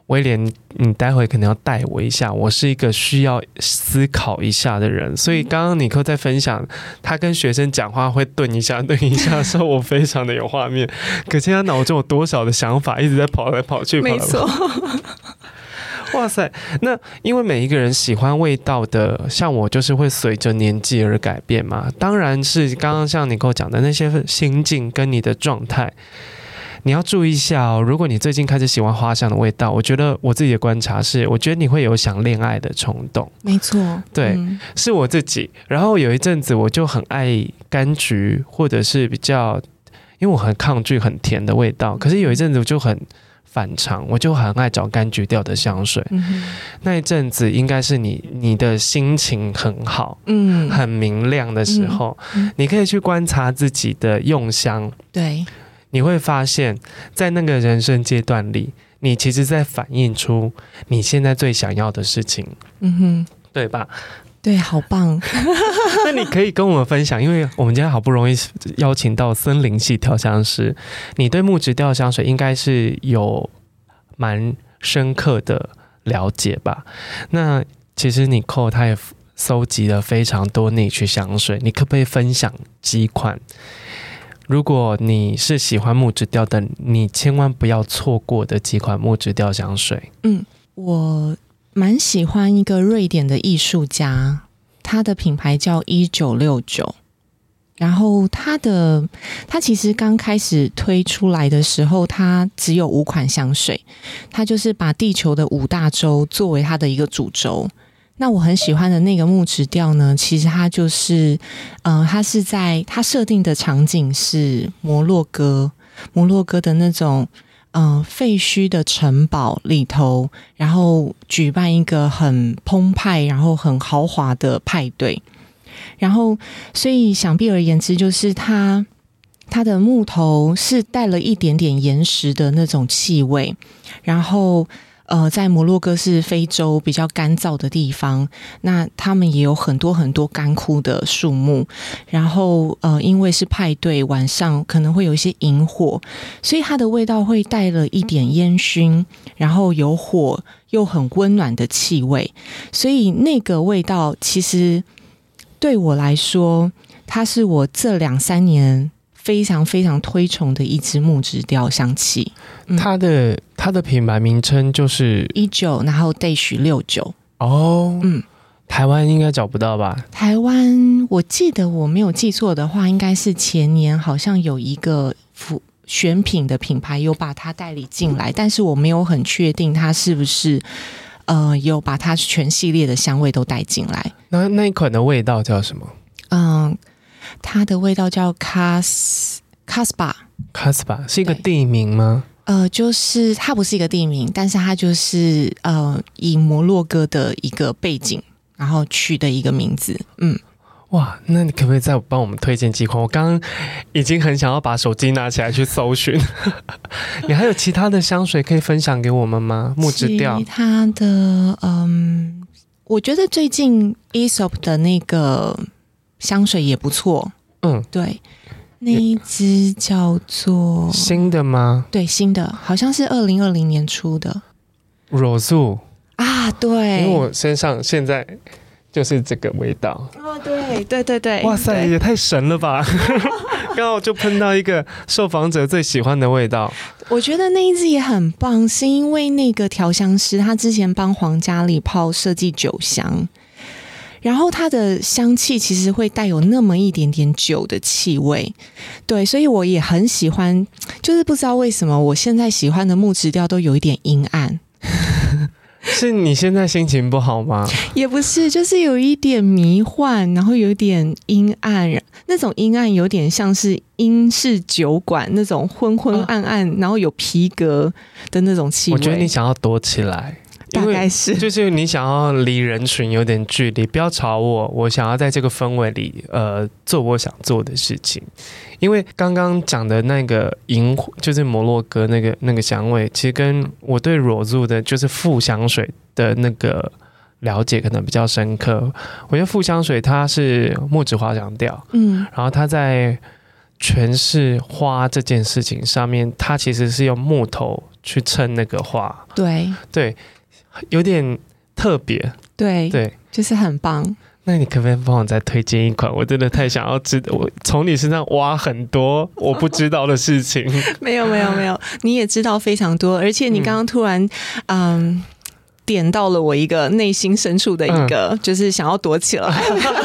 威廉，你待会可能要带我一下，我是一个需要思考一下的人，所以刚刚尼克在分享他跟学生讲话会顿一下、顿一下的时候，我非常的有画面，可见他脑中有多少的想法一直在跑来跑去。跑来跑去。没错。哇塞，那因为每一个人喜欢味道的，像我就是会随着年纪而改变嘛。当然是刚刚像你跟我讲的那些心境跟你的状态。你要注意一下哦，如果你最近开始喜欢花香的味道，我觉得我自己的观察是，我觉得你会有想恋爱的冲动。
没错，
对，嗯、是我自己。然后有一阵子我就很爱柑橘，或者是比较，因为我很抗拒很甜的味道。可是有一阵子我就很反常，我就很爱找柑橘调的香水。嗯、那一阵子应该是你你的心情很好，嗯，很明亮的时候，嗯、你可以去观察自己的用香。
对。
你会发现，在那个人生阶段里，你其实在反映出你现在最想要的事情，嗯哼，对吧？
对，好棒。
那你可以跟我们分享，因为我们今天好不容易邀请到森林系调香师，你对木质调香水应该是有蛮深刻的了解吧？那其实你扣他也搜集了非常多 niche 香水，你可不可以分享几款？如果你是喜欢木质调的，你千万不要错过的几款木质调香水。
嗯，我蛮喜欢一个瑞典的艺术家，他的品牌叫一九六九。然后他的他其实刚开始推出来的时候，他只有五款香水，他就是把地球的五大洲作为他的一个主轴。那我很喜欢的那个木质调呢，其实它就是，嗯、呃，它是在它设定的场景是摩洛哥，摩洛哥的那种，嗯、呃，废墟的城堡里头，然后举办一个很澎湃，然后很豪华的派对，然后所以想必而言之，就是它它的木头是带了一点点岩石的那种气味，然后。呃，在摩洛哥是非洲比较干燥的地方，那他们也有很多很多干枯的树木。然后，呃，因为是派对，晚上可能会有一些萤火，所以它的味道会带了一点烟熏，然后有火又很温暖的气味。所以那个味道其实对我来说，它是我这两三年。非常非常推崇的一支木质调香气，
嗯、它的它的品牌名称就是
一九，然后 dash 六九
哦，嗯，台湾应该找不到吧？
台湾我记得我没有记错的话，应该是前年好像有一个选品的品牌有把它代理进来，但是我没有很确定它是不是呃有把它全系列的香味都带进来。
那那一款的味道叫什么？
嗯。它的味道叫卡斯卡斯巴，
卡斯巴是一个地名吗？
呃，就是它不是一个地名，但是它就是呃，以摩洛哥的一个背景，然后取的一个名字。嗯，
哇，那你可不可以再帮我们推荐几款？我刚刚已经很想要把手机拿起来去搜寻。你还有其他的香水可以分享给我们吗？木质调，
其他的，嗯，我觉得最近 Aesop 的那个。香水也不错，嗯，对，那一支叫做
新的吗？
对，新的，好像是二零二零年出的。
Rosewood
啊，对，
因为我身上现在就是这个味道。
哦，对，对，对，对，
哇塞，也太神了吧！刚好就喷到一个受访者最喜欢的味道。
我觉得那一支也很棒，是因为那个调香师他之前帮皇家礼炮设计酒香。然后它的香气其实会带有那么一点点酒的气味，对，所以我也很喜欢。就是不知道为什么，我现在喜欢的木质调都有一点阴暗。
是你现在心情不好吗？
也不是，就是有一点迷幻，然后有点阴暗，那种阴暗有点像是英式酒馆那种昏昏暗暗，啊、然后有皮革的那种气味。
我觉得你想要躲起来。
大概是，
就是你想要离人群有点距离，不要吵我。我想要在这个氛围里，呃，做我想做的事情。因为刚刚讲的那个银，就是摩洛哥那个那个香味，其实跟我对 Rosewood 的就是富香水的那个了解可能比较深刻。我觉得富香水它是木质花香调，嗯，然后它在诠释花这件事情上面，它其实是用木头去衬那个花，
对
对，有点特别，
对
对，
就是很棒。
那你可不可以帮我再推荐一款？我真的太想要知道，我从你身上挖很多我不知道的事情。
没有没有没有，你也知道非常多，而且你刚刚突然嗯。嗯点到了我一个内心深处的一个，嗯、就是想要躲起来。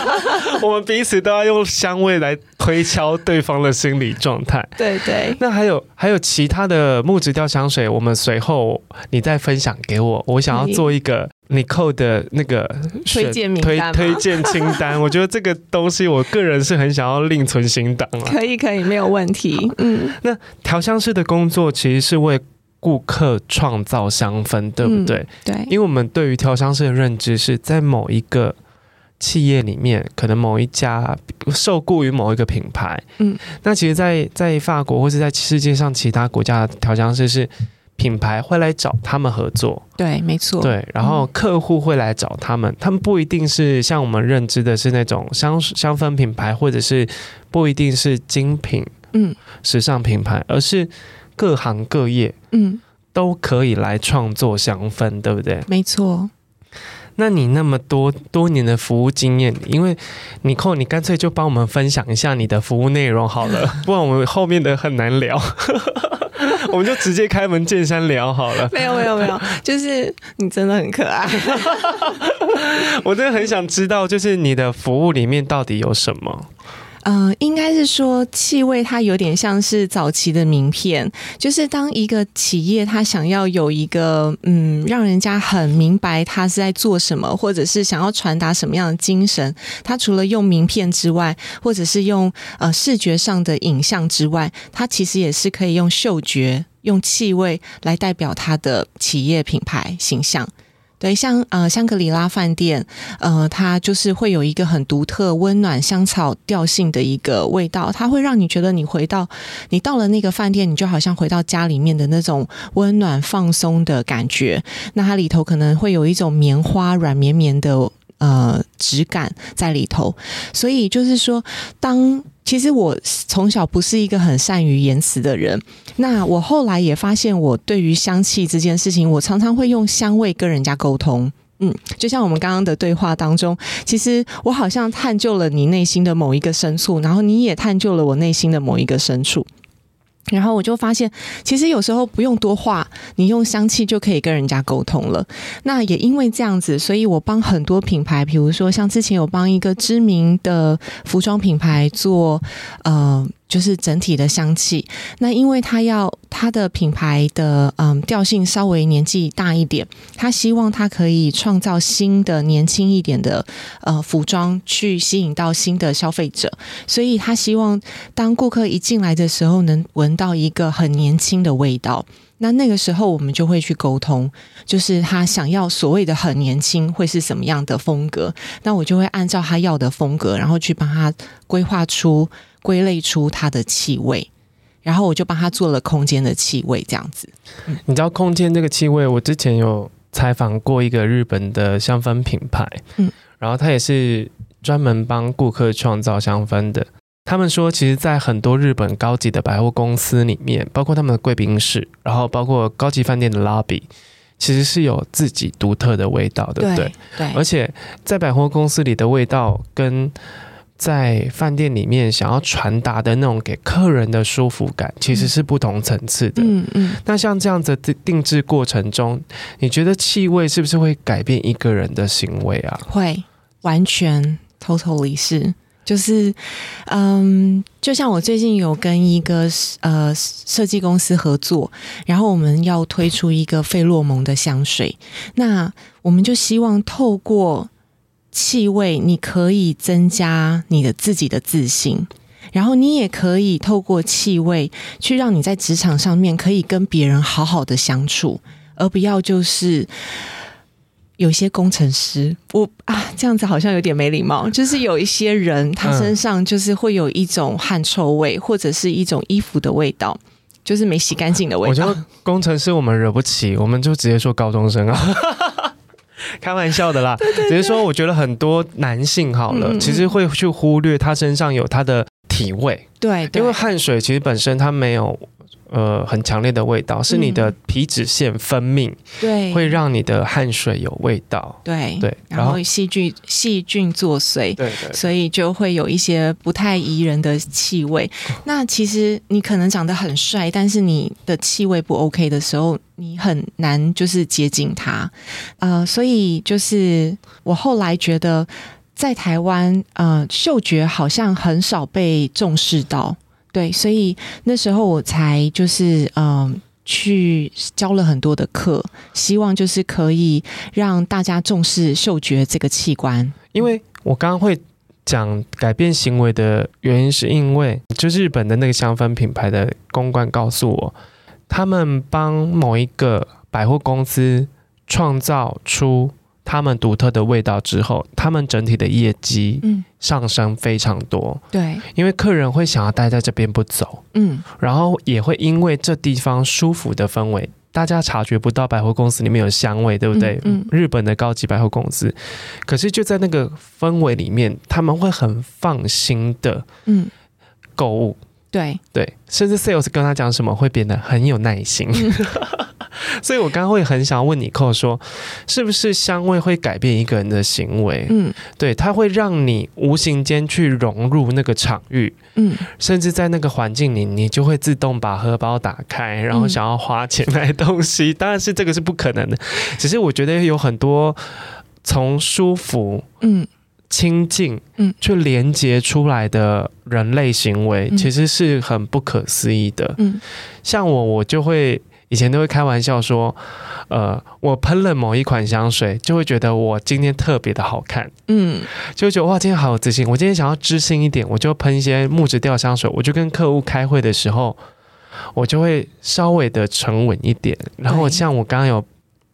我们彼此都要用香味来推敲对方的心理状态。
对对。
那还有还有其他的木质调香水，我们随后你再分享给我。我想要做一个 Nicole 的那个
推荐名
单推推荐清单。我觉得这个东西，我个人是很想要另存新档了。
可以可以，没有问题。嗯。
那调香师的工作其实是为顾客创造香氛，对不对？
嗯、对，
因为我们对于调香师的认知是在某一个企业里面，可能某一家受雇于某一个品牌。嗯，那其实在，在在法国或是在世界上其他国家的调香师是品牌会来找他们合作。
对，没错。
对，然后客户会来找他们，嗯、他们不一定是像我们认知的是那种香香氛品牌，或者是不一定是精品，嗯，时尚品牌，而是。各行各业，嗯，都可以来创作香氛，对不对？
没错。
那你那么多多年的服务经验，因为 Nicole，你干脆就帮我们分享一下你的服务内容好了，不然我们后面的很难聊。我们就直接开门见山聊好了。
没有，没有，没有，就是你真的很可爱。
我真的很想知道，就是你的服务里面到底有什么？
嗯、呃，应该是说气味，它有点像是早期的名片，就是当一个企业它想要有一个嗯，让人家很明白它是在做什么，或者是想要传达什么样的精神，它除了用名片之外，或者是用呃视觉上的影像之外，它其实也是可以用嗅觉、用气味来代表它的企业品牌形象。对，像呃香格里拉饭店，呃，它就是会有一个很独特、温暖香草调性的一个味道，它会让你觉得你回到你到了那个饭店，你就好像回到家里面的那种温暖放松的感觉。那它里头可能会有一种棉花软绵绵的呃质感在里头，所以就是说当。其实我从小不是一个很善于言辞的人，那我后来也发现，我对于香气这件事情，我常常会用香味跟人家沟通。嗯，就像我们刚刚的对话当中，其实我好像探究了你内心的某一个深处，然后你也探究了我内心的某一个深处。然后我就发现，其实有时候不用多话，你用香气就可以跟人家沟通了。那也因为这样子，所以我帮很多品牌，比如说像之前有帮一个知名的服装品牌做，呃。就是整体的香气，那因为他要他的品牌的嗯调性稍微年纪大一点，他希望他可以创造新的年轻一点的呃服装，去吸引到新的消费者，所以他希望当顾客一进来的时候，能闻到一个很年轻的味道。那那个时候我们就会去沟通，就是他想要所谓的很年轻会是什么样的风格，那我就会按照他要的风格，然后去帮他规划出。归类出它的气味，然后我就帮他做了空间的气味，这样子。
你知道空间这个气味，我之前有采访过一个日本的香氛品牌，嗯，然后他也是专门帮顾客创造香氛的。他们说，其实，在很多日本高级的百货公司里面，包括他们的贵宾室，然后包括高级饭店的 lobby，其实是有自己独特的味道，对不对？
对。
而且在百货公司里的味道跟在饭店里面想要传达的那种给客人的舒服感，其实是不同层次的。嗯嗯。那像这样子的定制过程中，你觉得气味是不是会改变一个人的行为啊？
会，完全，totally 是。就是，嗯，就像我最近有跟一个呃设计公司合作，然后我们要推出一个费洛蒙的香水，那我们就希望透过。气味，你可以增加你的自己的自信，然后你也可以透过气味去让你在职场上面可以跟别人好好的相处，而不要就是有些工程师，我啊这样子好像有点没礼貌，就是有一些人他身上就是会有一种汗臭味，或者是一种衣服的味道，就是没洗干净的味道。
我觉得工程师我们惹不起，我们就直接说高中生啊。开玩笑的啦，对对对，只是说我觉得很多男性好了，嗯、其实会去忽略他身上有他的体味。
对，对
因为汗水其实本身它没有。呃，很强烈的味道，是你的皮脂腺分泌，
对，
会让你的汗水有味道，
对
对，
然后细菌细菌作祟，
对对，
所以就会有一些不太宜人的气味。那其实你可能长得很帅，但是你的气味不 OK 的时候，你很难就是接近他。呃，所以就是我后来觉得，在台湾，呃，嗅觉好像很少被重视到。对，所以那时候我才就是嗯、呃，去教了很多的课，希望就是可以让大家重视嗅觉这个器官。
因为我刚刚会讲改变行为的原因，是因为就日本的那个香氛品牌的公关告诉我，他们帮某一个百货公司创造出。他们独特的味道之后，他们整体的业绩嗯上升非常多，
嗯。对，
因为客人会想要待在这边不走，嗯，然后也会因为这地方舒服的氛围，大家察觉不到百货公司里面有香味，对不对？嗯，嗯，日本的高级百货公司，可是就在那个氛围里面，他们会很放心的，嗯，购物。
对。
对，甚至 sales 跟他讲什么会变得很有耐心，嗯、所以我刚刚会很想问你扣说，是不是香味会改变一个人的行为？嗯，对，它会让你无形间去融入那个场域，嗯，甚至在那个环境里，你就会自动把荷包打开，然后想要花钱买东西。嗯、当然是这个是不可能的，只是我觉得有很多从舒服，嗯。亲近，嗯，去连接出来的人类行为，其实是很不可思议的。嗯，像我，我就会以前都会开玩笑说，呃，我喷了某一款香水，就会觉得我今天特别的好看。嗯，就会觉得哇，今天好有自信。我今天想要知性一点，我就喷一些木质调香水。我就跟客户开会的时候，我就会稍微的沉稳一点。然后像我刚刚有。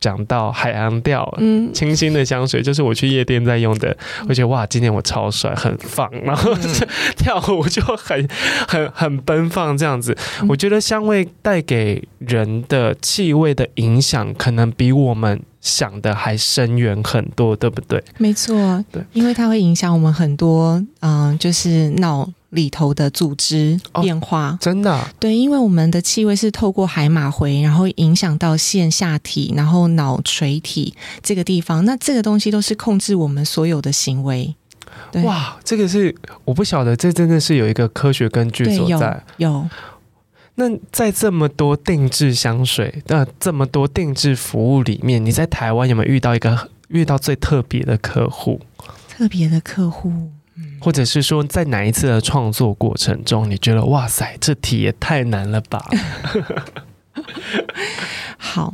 讲到海洋调，嗯，清新的香水就是我去夜店在用的。嗯、我觉得哇，今天我超帅，很放，然后、嗯、跳舞就很很很奔放这样子。嗯、我觉得香味带给人的气味的影响，可能比我们想的还深远很多，对不对？
没错，对，因为它会影响我们很多，嗯、呃，就是脑。里头的组织变化，
哦、真的、啊、
对，因为我们的气味是透过海马回，然后影响到线下体，然后脑垂体这个地方，那这个东西都是控制我们所有的行为。对
哇，这个是我不晓得，这真的是有一个科学根据所在。
有，有
那在这么多定制香水，那这么多定制服务里面，你在台湾有没有遇到一个遇到最特别的客户？
特别的客户。
或者是说，在哪一次的创作过程中，你觉得哇塞，这题也太难了吧？
好，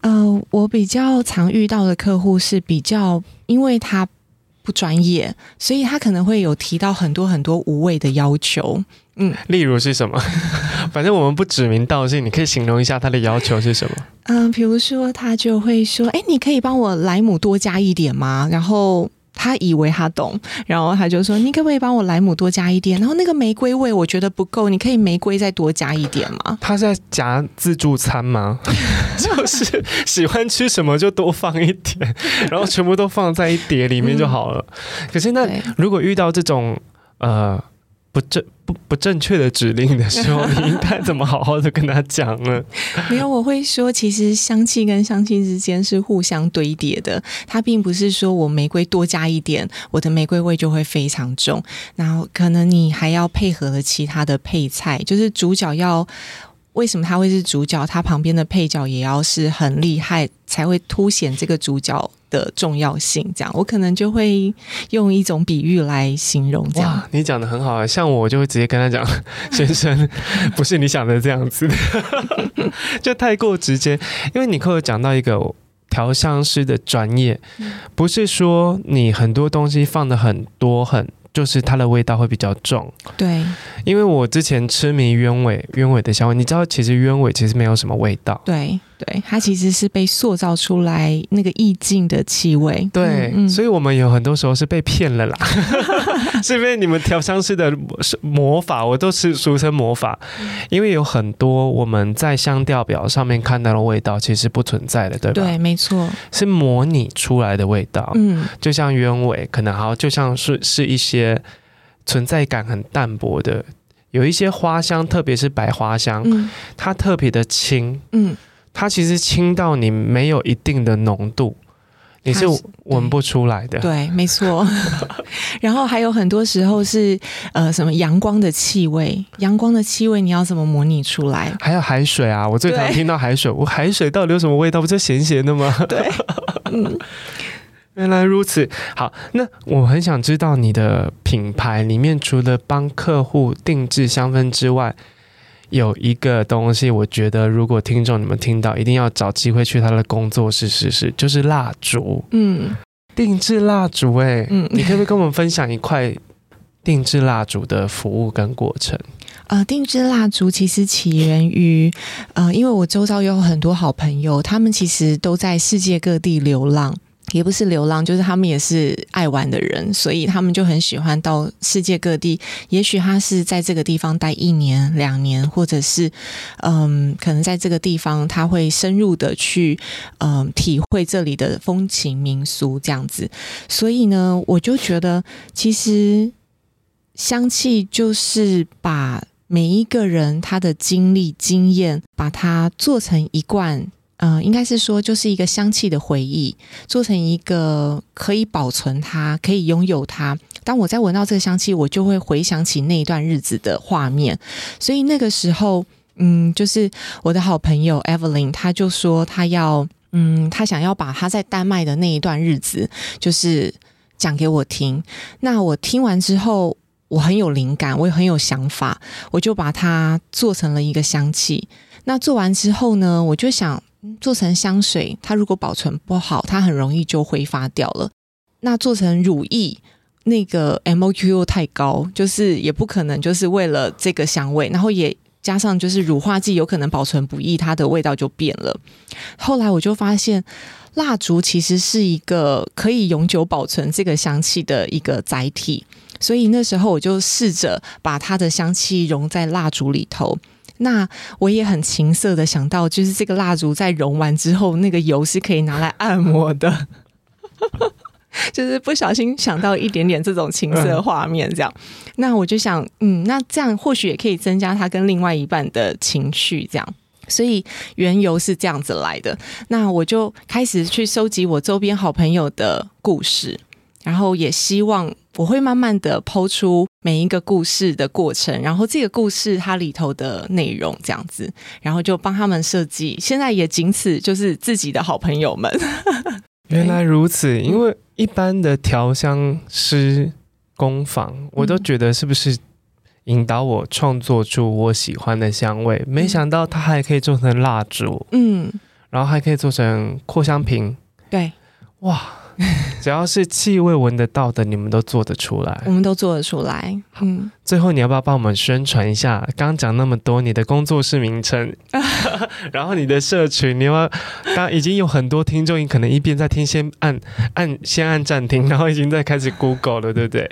呃，我比较常遇到的客户是比较，因为他不专业，所以他可能会有提到很多很多无谓的要求。嗯，
例如是什么？反正我们不指名道姓，你可以形容一下他的要求是什么？
嗯、呃，比如说他就会说：“哎，你可以帮我莱姆多加一点吗？”然后。他以为他懂，然后他就说：“你可不可以帮我莱姆多加一点？然后那个玫瑰味我觉得不够，你可以玫瑰再多加一点吗？”
他在夹自助餐吗？就是喜欢吃什么就多放一点，然后全部都放在一碟里面就好了。嗯、可是那如果遇到这种呃。不正不不正确的指令的时候，你应该怎么好好的跟他讲呢？
没有，我会说，其实香气跟香气之间是互相堆叠的。它并不是说我玫瑰多加一点，我的玫瑰味就会非常重。然后可能你还要配合了其他的配菜，就是主角要。为什么他会是主角？他旁边的配角也要是很厉害，才会凸显这个主角的重要性。这样，我可能就会用一种比喻来形容。这样，
你讲的很好啊，像我就会直接跟他讲：“先生，不是你想的这样子，就太过直接。”因为你可有讲到一个调香师的专业，不是说你很多东西放的很多很。就是它的味道会比较重，
对，
因为我之前痴迷鸢尾，鸢尾的香味，你知道，其实鸢尾其实没有什么味道，
对。对，它其实是被塑造出来那个意境的气味。
对，嗯嗯、所以我们有很多时候是被骗了啦，是因为你们调香师的魔法，我都是俗称魔法，因为有很多我们在香调表上面看到的味道其实不存在的，对吧？
对，没错，
是模拟出来的味道。嗯，就像鸢尾，可能好，就像是是一些存在感很淡薄的，有一些花香，特别是白花香，
嗯
它特别的轻，
嗯，
它其实轻到你没有一定的浓度，你是闻不出来的。
对，没错。然后还有很多时候是呃什么阳光的气味，阳光的气味你要怎么模拟出来？
还有海水啊，我最常听到海水，我海水到底有什么味道？不就咸咸的吗？
对，嗯。
原来如此，好，那我很想知道你的品牌里面除了帮客户定制香氛之外，有一个东西，我觉得如果听众你们听到，一定要找机会去他的工作室试试，就是蜡烛，
嗯，
定制蜡烛，哎，
嗯，
你可不可以跟我们分享一块定制蜡烛的服务跟过程？
呃，定制蜡烛其实起源于，呃，因为我周遭有很多好朋友，他们其实都在世界各地流浪。也不是流浪，就是他们也是爱玩的人，所以他们就很喜欢到世界各地。也许他是在这个地方待一年、两年，或者是嗯，可能在这个地方他会深入的去嗯体会这里的风情民俗这样子。所以呢，我就觉得其实香气就是把每一个人他的经历、经验，把它做成一罐。嗯、应该是说，就是一个香气的回忆，做成一个可以保存它、可以拥有它。当我在闻到这个香气，我就会回想起那一段日子的画面。所以那个时候，嗯，就是我的好朋友 Evelyn，他就说他要，嗯，他想要把他在丹麦的那一段日子，就是讲给我听。那我听完之后，我很有灵感，我也很有想法，我就把它做成了一个香气。那做完之后呢，我就想。做成香水，它如果保存不好，它很容易就挥发掉了。那做成乳液，那个 MOQ 又太高，就是也不可能就是为了这个香味，然后也加上就是乳化剂，有可能保存不易，它的味道就变了。后来我就发现，蜡烛其实是一个可以永久保存这个香气的一个载体，所以那时候我就试着把它的香气融在蜡烛里头。那我也很情色的想到，就是这个蜡烛在融完之后，那个油是可以拿来按摩的，就是不小心想到一点点这种情色画面，这样。那我就想，嗯，那这样或许也可以增加他跟另外一半的情绪，这样。所以缘由是这样子来的。那我就开始去收集我周边好朋友的故事。然后也希望我会慢慢的剖出每一个故事的过程，然后这个故事它里头的内容这样子，然后就帮他们设计。现在也仅此就是自己的好朋友们。
原来如此，因为一般的调香师工坊，我都觉得是不是引导我创作出我喜欢的香味？嗯、没想到它还可以做成蜡烛，嗯，然后还可以做成扩香瓶，
对，
哇。只要是气味闻得到的，你们都做得出来。
我们都做得出来。嗯，
最后你要不要帮我们宣传一下？刚刚讲那么多，你的工作室名称，然后你的社群，你要，要刚已经有很多听众，你可能一边在听，先按按先按暂停，然后已经在开始 Google 了，对不对？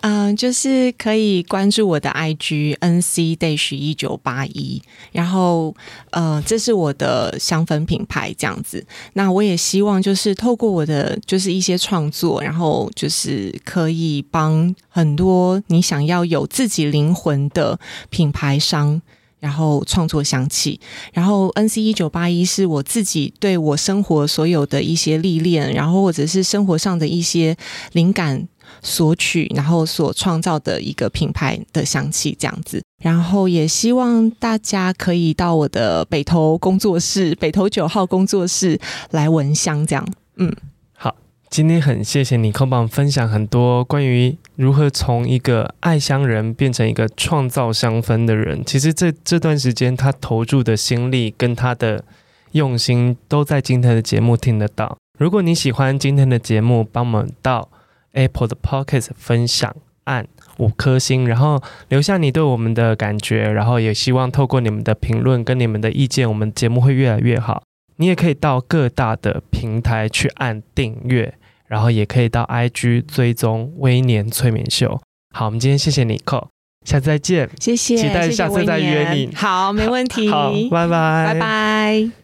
嗯、呃，就是可以关注我的 IG NC Dash 一九八一，然后呃，这是我的香氛品牌这样子。那我也希望就是透过我的就是一些创作，然后就是可以帮很多你想要有有自己灵魂的品牌商，然后创作香气。然后 NC 一九八一是我自己对我生活所有的一些历练，然后或者是生活上的一些灵感。索取，然后所创造的一个品牌的香气这样子，然后也希望大家可以到我的北投工作室，北投九号工作室来闻香，这样。嗯，
好，今天很谢谢你，空帮分享很多关于如何从一个爱香人变成一个创造香氛的人。其实这这段时间他投注的心力跟他的用心，都在今天的节目听得到。如果你喜欢今天的节目，帮我们到。Apple 的 Pocket 分享按五颗星，然后留下你对我们的感觉，然后也希望透过你们的评论跟你们的意见，我们节目会越来越好。你也可以到各大的平台去按订阅，然后也可以到 IG 追踪微年催眠秀。好，我们今天谢谢你，Cole，下次再见，
谢谢，
期待下次再约你。
好，没问题，
好，拜拜，
拜拜。